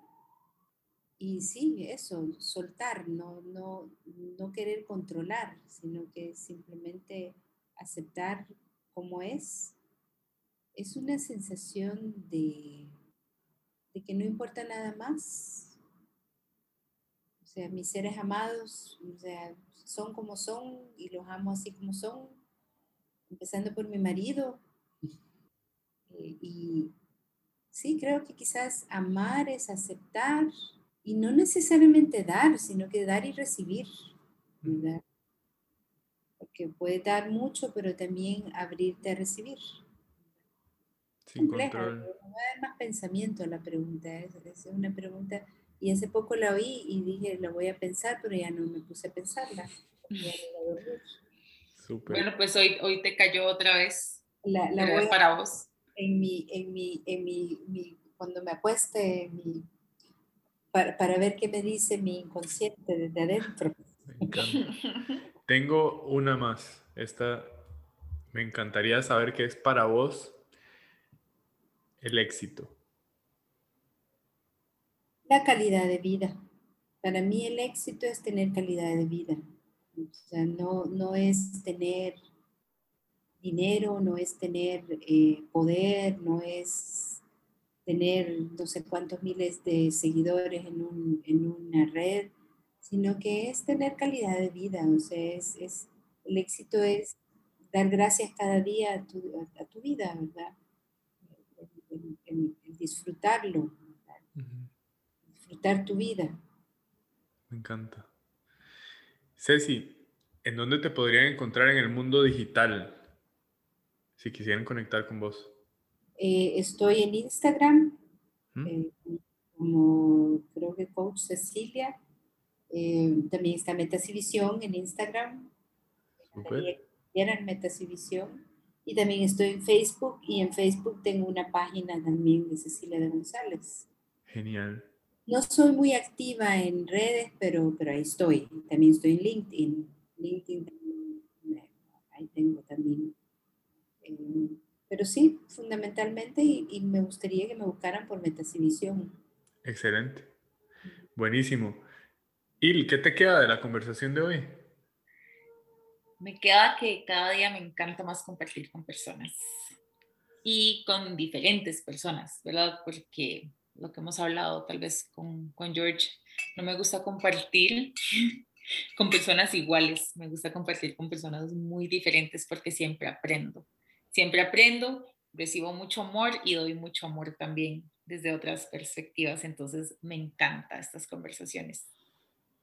Y sí, eso, soltar, no, no, no querer controlar, sino que simplemente aceptar como es es una sensación de, de que no importa nada más. O sea, mis seres amados, o sea, son como son y los amo así como son, empezando por mi marido. Eh, y sí, creo que quizás amar es aceptar y no necesariamente dar, sino que dar y recibir, ¿verdad? Porque puede dar mucho, pero también abrirte a recibir. Sin control. No va a dar más pensamiento a la pregunta. Es, una pregunta, y hace poco la oí y dije, la voy a pensar, pero ya no me puse a pensarla. Bueno, pues hoy, hoy te cayó otra vez. La, la voy para vos. En mi, en mi, en mi, cuando me acueste, mi, para, para, ver qué me dice mi inconsciente desde adentro. Me encanta. Tengo una más. Esta me encantaría saber qué es para vos el éxito? La calidad de vida. Para mí el éxito es tener calidad de vida. O sea, no, no es tener dinero, no es tener eh, poder, no es tener no sé cuántos miles de seguidores en, un, en, una red, sino que es tener calidad de vida. O sea, es, es el éxito es dar gracias cada día a tu, a tu vida, ¿verdad? disfrutarlo, disfrutar tu vida. Me encanta. Ceci, ¿en dónde te podrían encontrar en el mundo digital si quisieran conectar con vos? Eh, estoy en Instagram, eh, como creo que Coach Cecilia. Eh, también está Metasivisión en Instagram. Metasivisión. Y también estoy en Facebook y en Facebook tengo una página también de Cecilia de González. Genial. No soy muy activa en redes, pero, pero ahí estoy. También estoy en LinkedIn. LinkedIn, ahí tengo también. Eh, pero sí, fundamentalmente, y, me gustaría que me buscaran por Metasivisión. Excelente. Buenísimo. Il, ¿qué te queda de la conversación de hoy? me queda que cada día me encanta más compartir con personas y con diferentes personas, ¿verdad? Porque lo que hemos hablado tal vez con, con George, no me gusta compartir con personas iguales, me gusta compartir con personas muy diferentes porque siempre aprendo, siempre aprendo, recibo mucho amor y doy mucho amor también desde otras perspectivas, entonces me encanta estas conversaciones.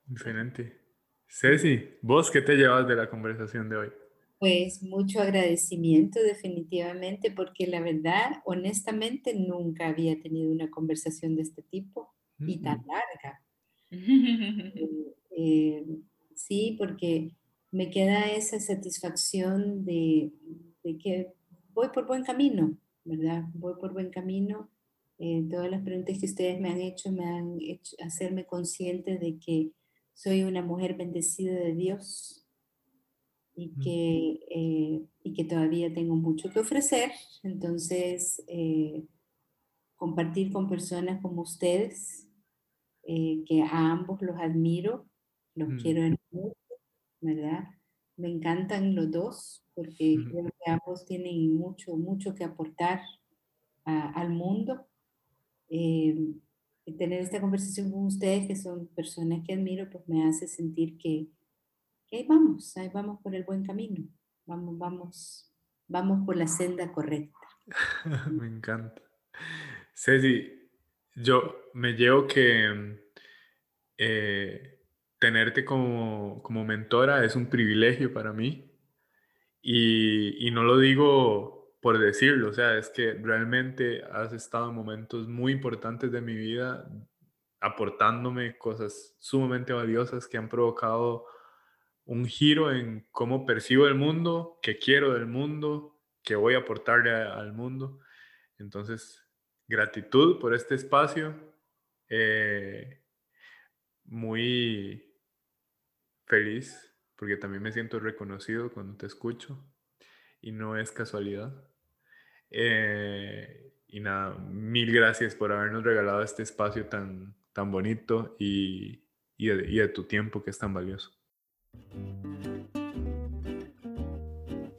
Diferente. Ceci, ¿vos qué te llevas de la conversación de hoy? Pues mucho agradecimiento definitivamente porque la verdad, honestamente, nunca había tenido una conversación de este tipo y tan larga. Eh, sí, porque me queda esa satisfacción de, que voy por buen camino, ¿verdad? Voy por buen camino. Eh, todas las preguntas que ustedes me han hecho me han hecho hacerme consciente de que soy una mujer bendecida de Dios y que, eh, y que todavía tengo mucho que ofrecer. Entonces, eh, compartir con personas como ustedes, que a ambos los admiro, los quiero mucho, ¿verdad? Me encantan los dos porque creo que ambos tienen mucho, mucho que aportar al mundo. tener esta conversación con ustedes, que son personas que admiro, pues me hace sentir que, ahí vamos, ahí vamos por el buen camino, vamos, vamos, vamos por la senda correcta. me encanta. Ceci, yo me llevo que eh, tenerte como, como, mentora es un privilegio para mí y, no lo digo por decirlo, o sea, es que realmente has estado en momentos muy importantes de mi vida aportándome cosas sumamente valiosas que han provocado un giro en cómo percibo el mundo, qué quiero del mundo, qué voy a aportarle al mundo. Entonces, gratitud por este espacio. Eh, muy feliz porque también me siento reconocido cuando te escucho y no es casualidad. Eh, y nada, mil gracias por habernos regalado este espacio tan, tan bonito y, y de tu tiempo que es tan valioso.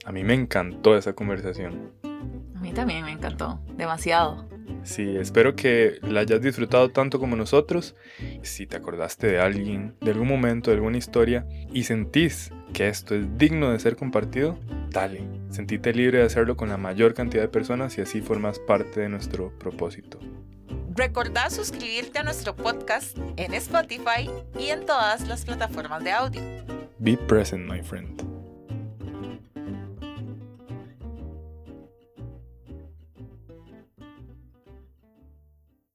A mí me encantó esa conversación. A mí también me encantó, demasiado. Sí, espero que la hayas disfrutado tanto como nosotros. Si te acordaste de alguien, de algún momento, de alguna historia y sentís que esto es digno de ser compartido, dale. Sentite libre de hacerlo con la mayor cantidad de personas y así formas parte de nuestro propósito. Recordá suscribirte a nuestro podcast en Spotify y en todas las plataformas de audio. Be present, my friend.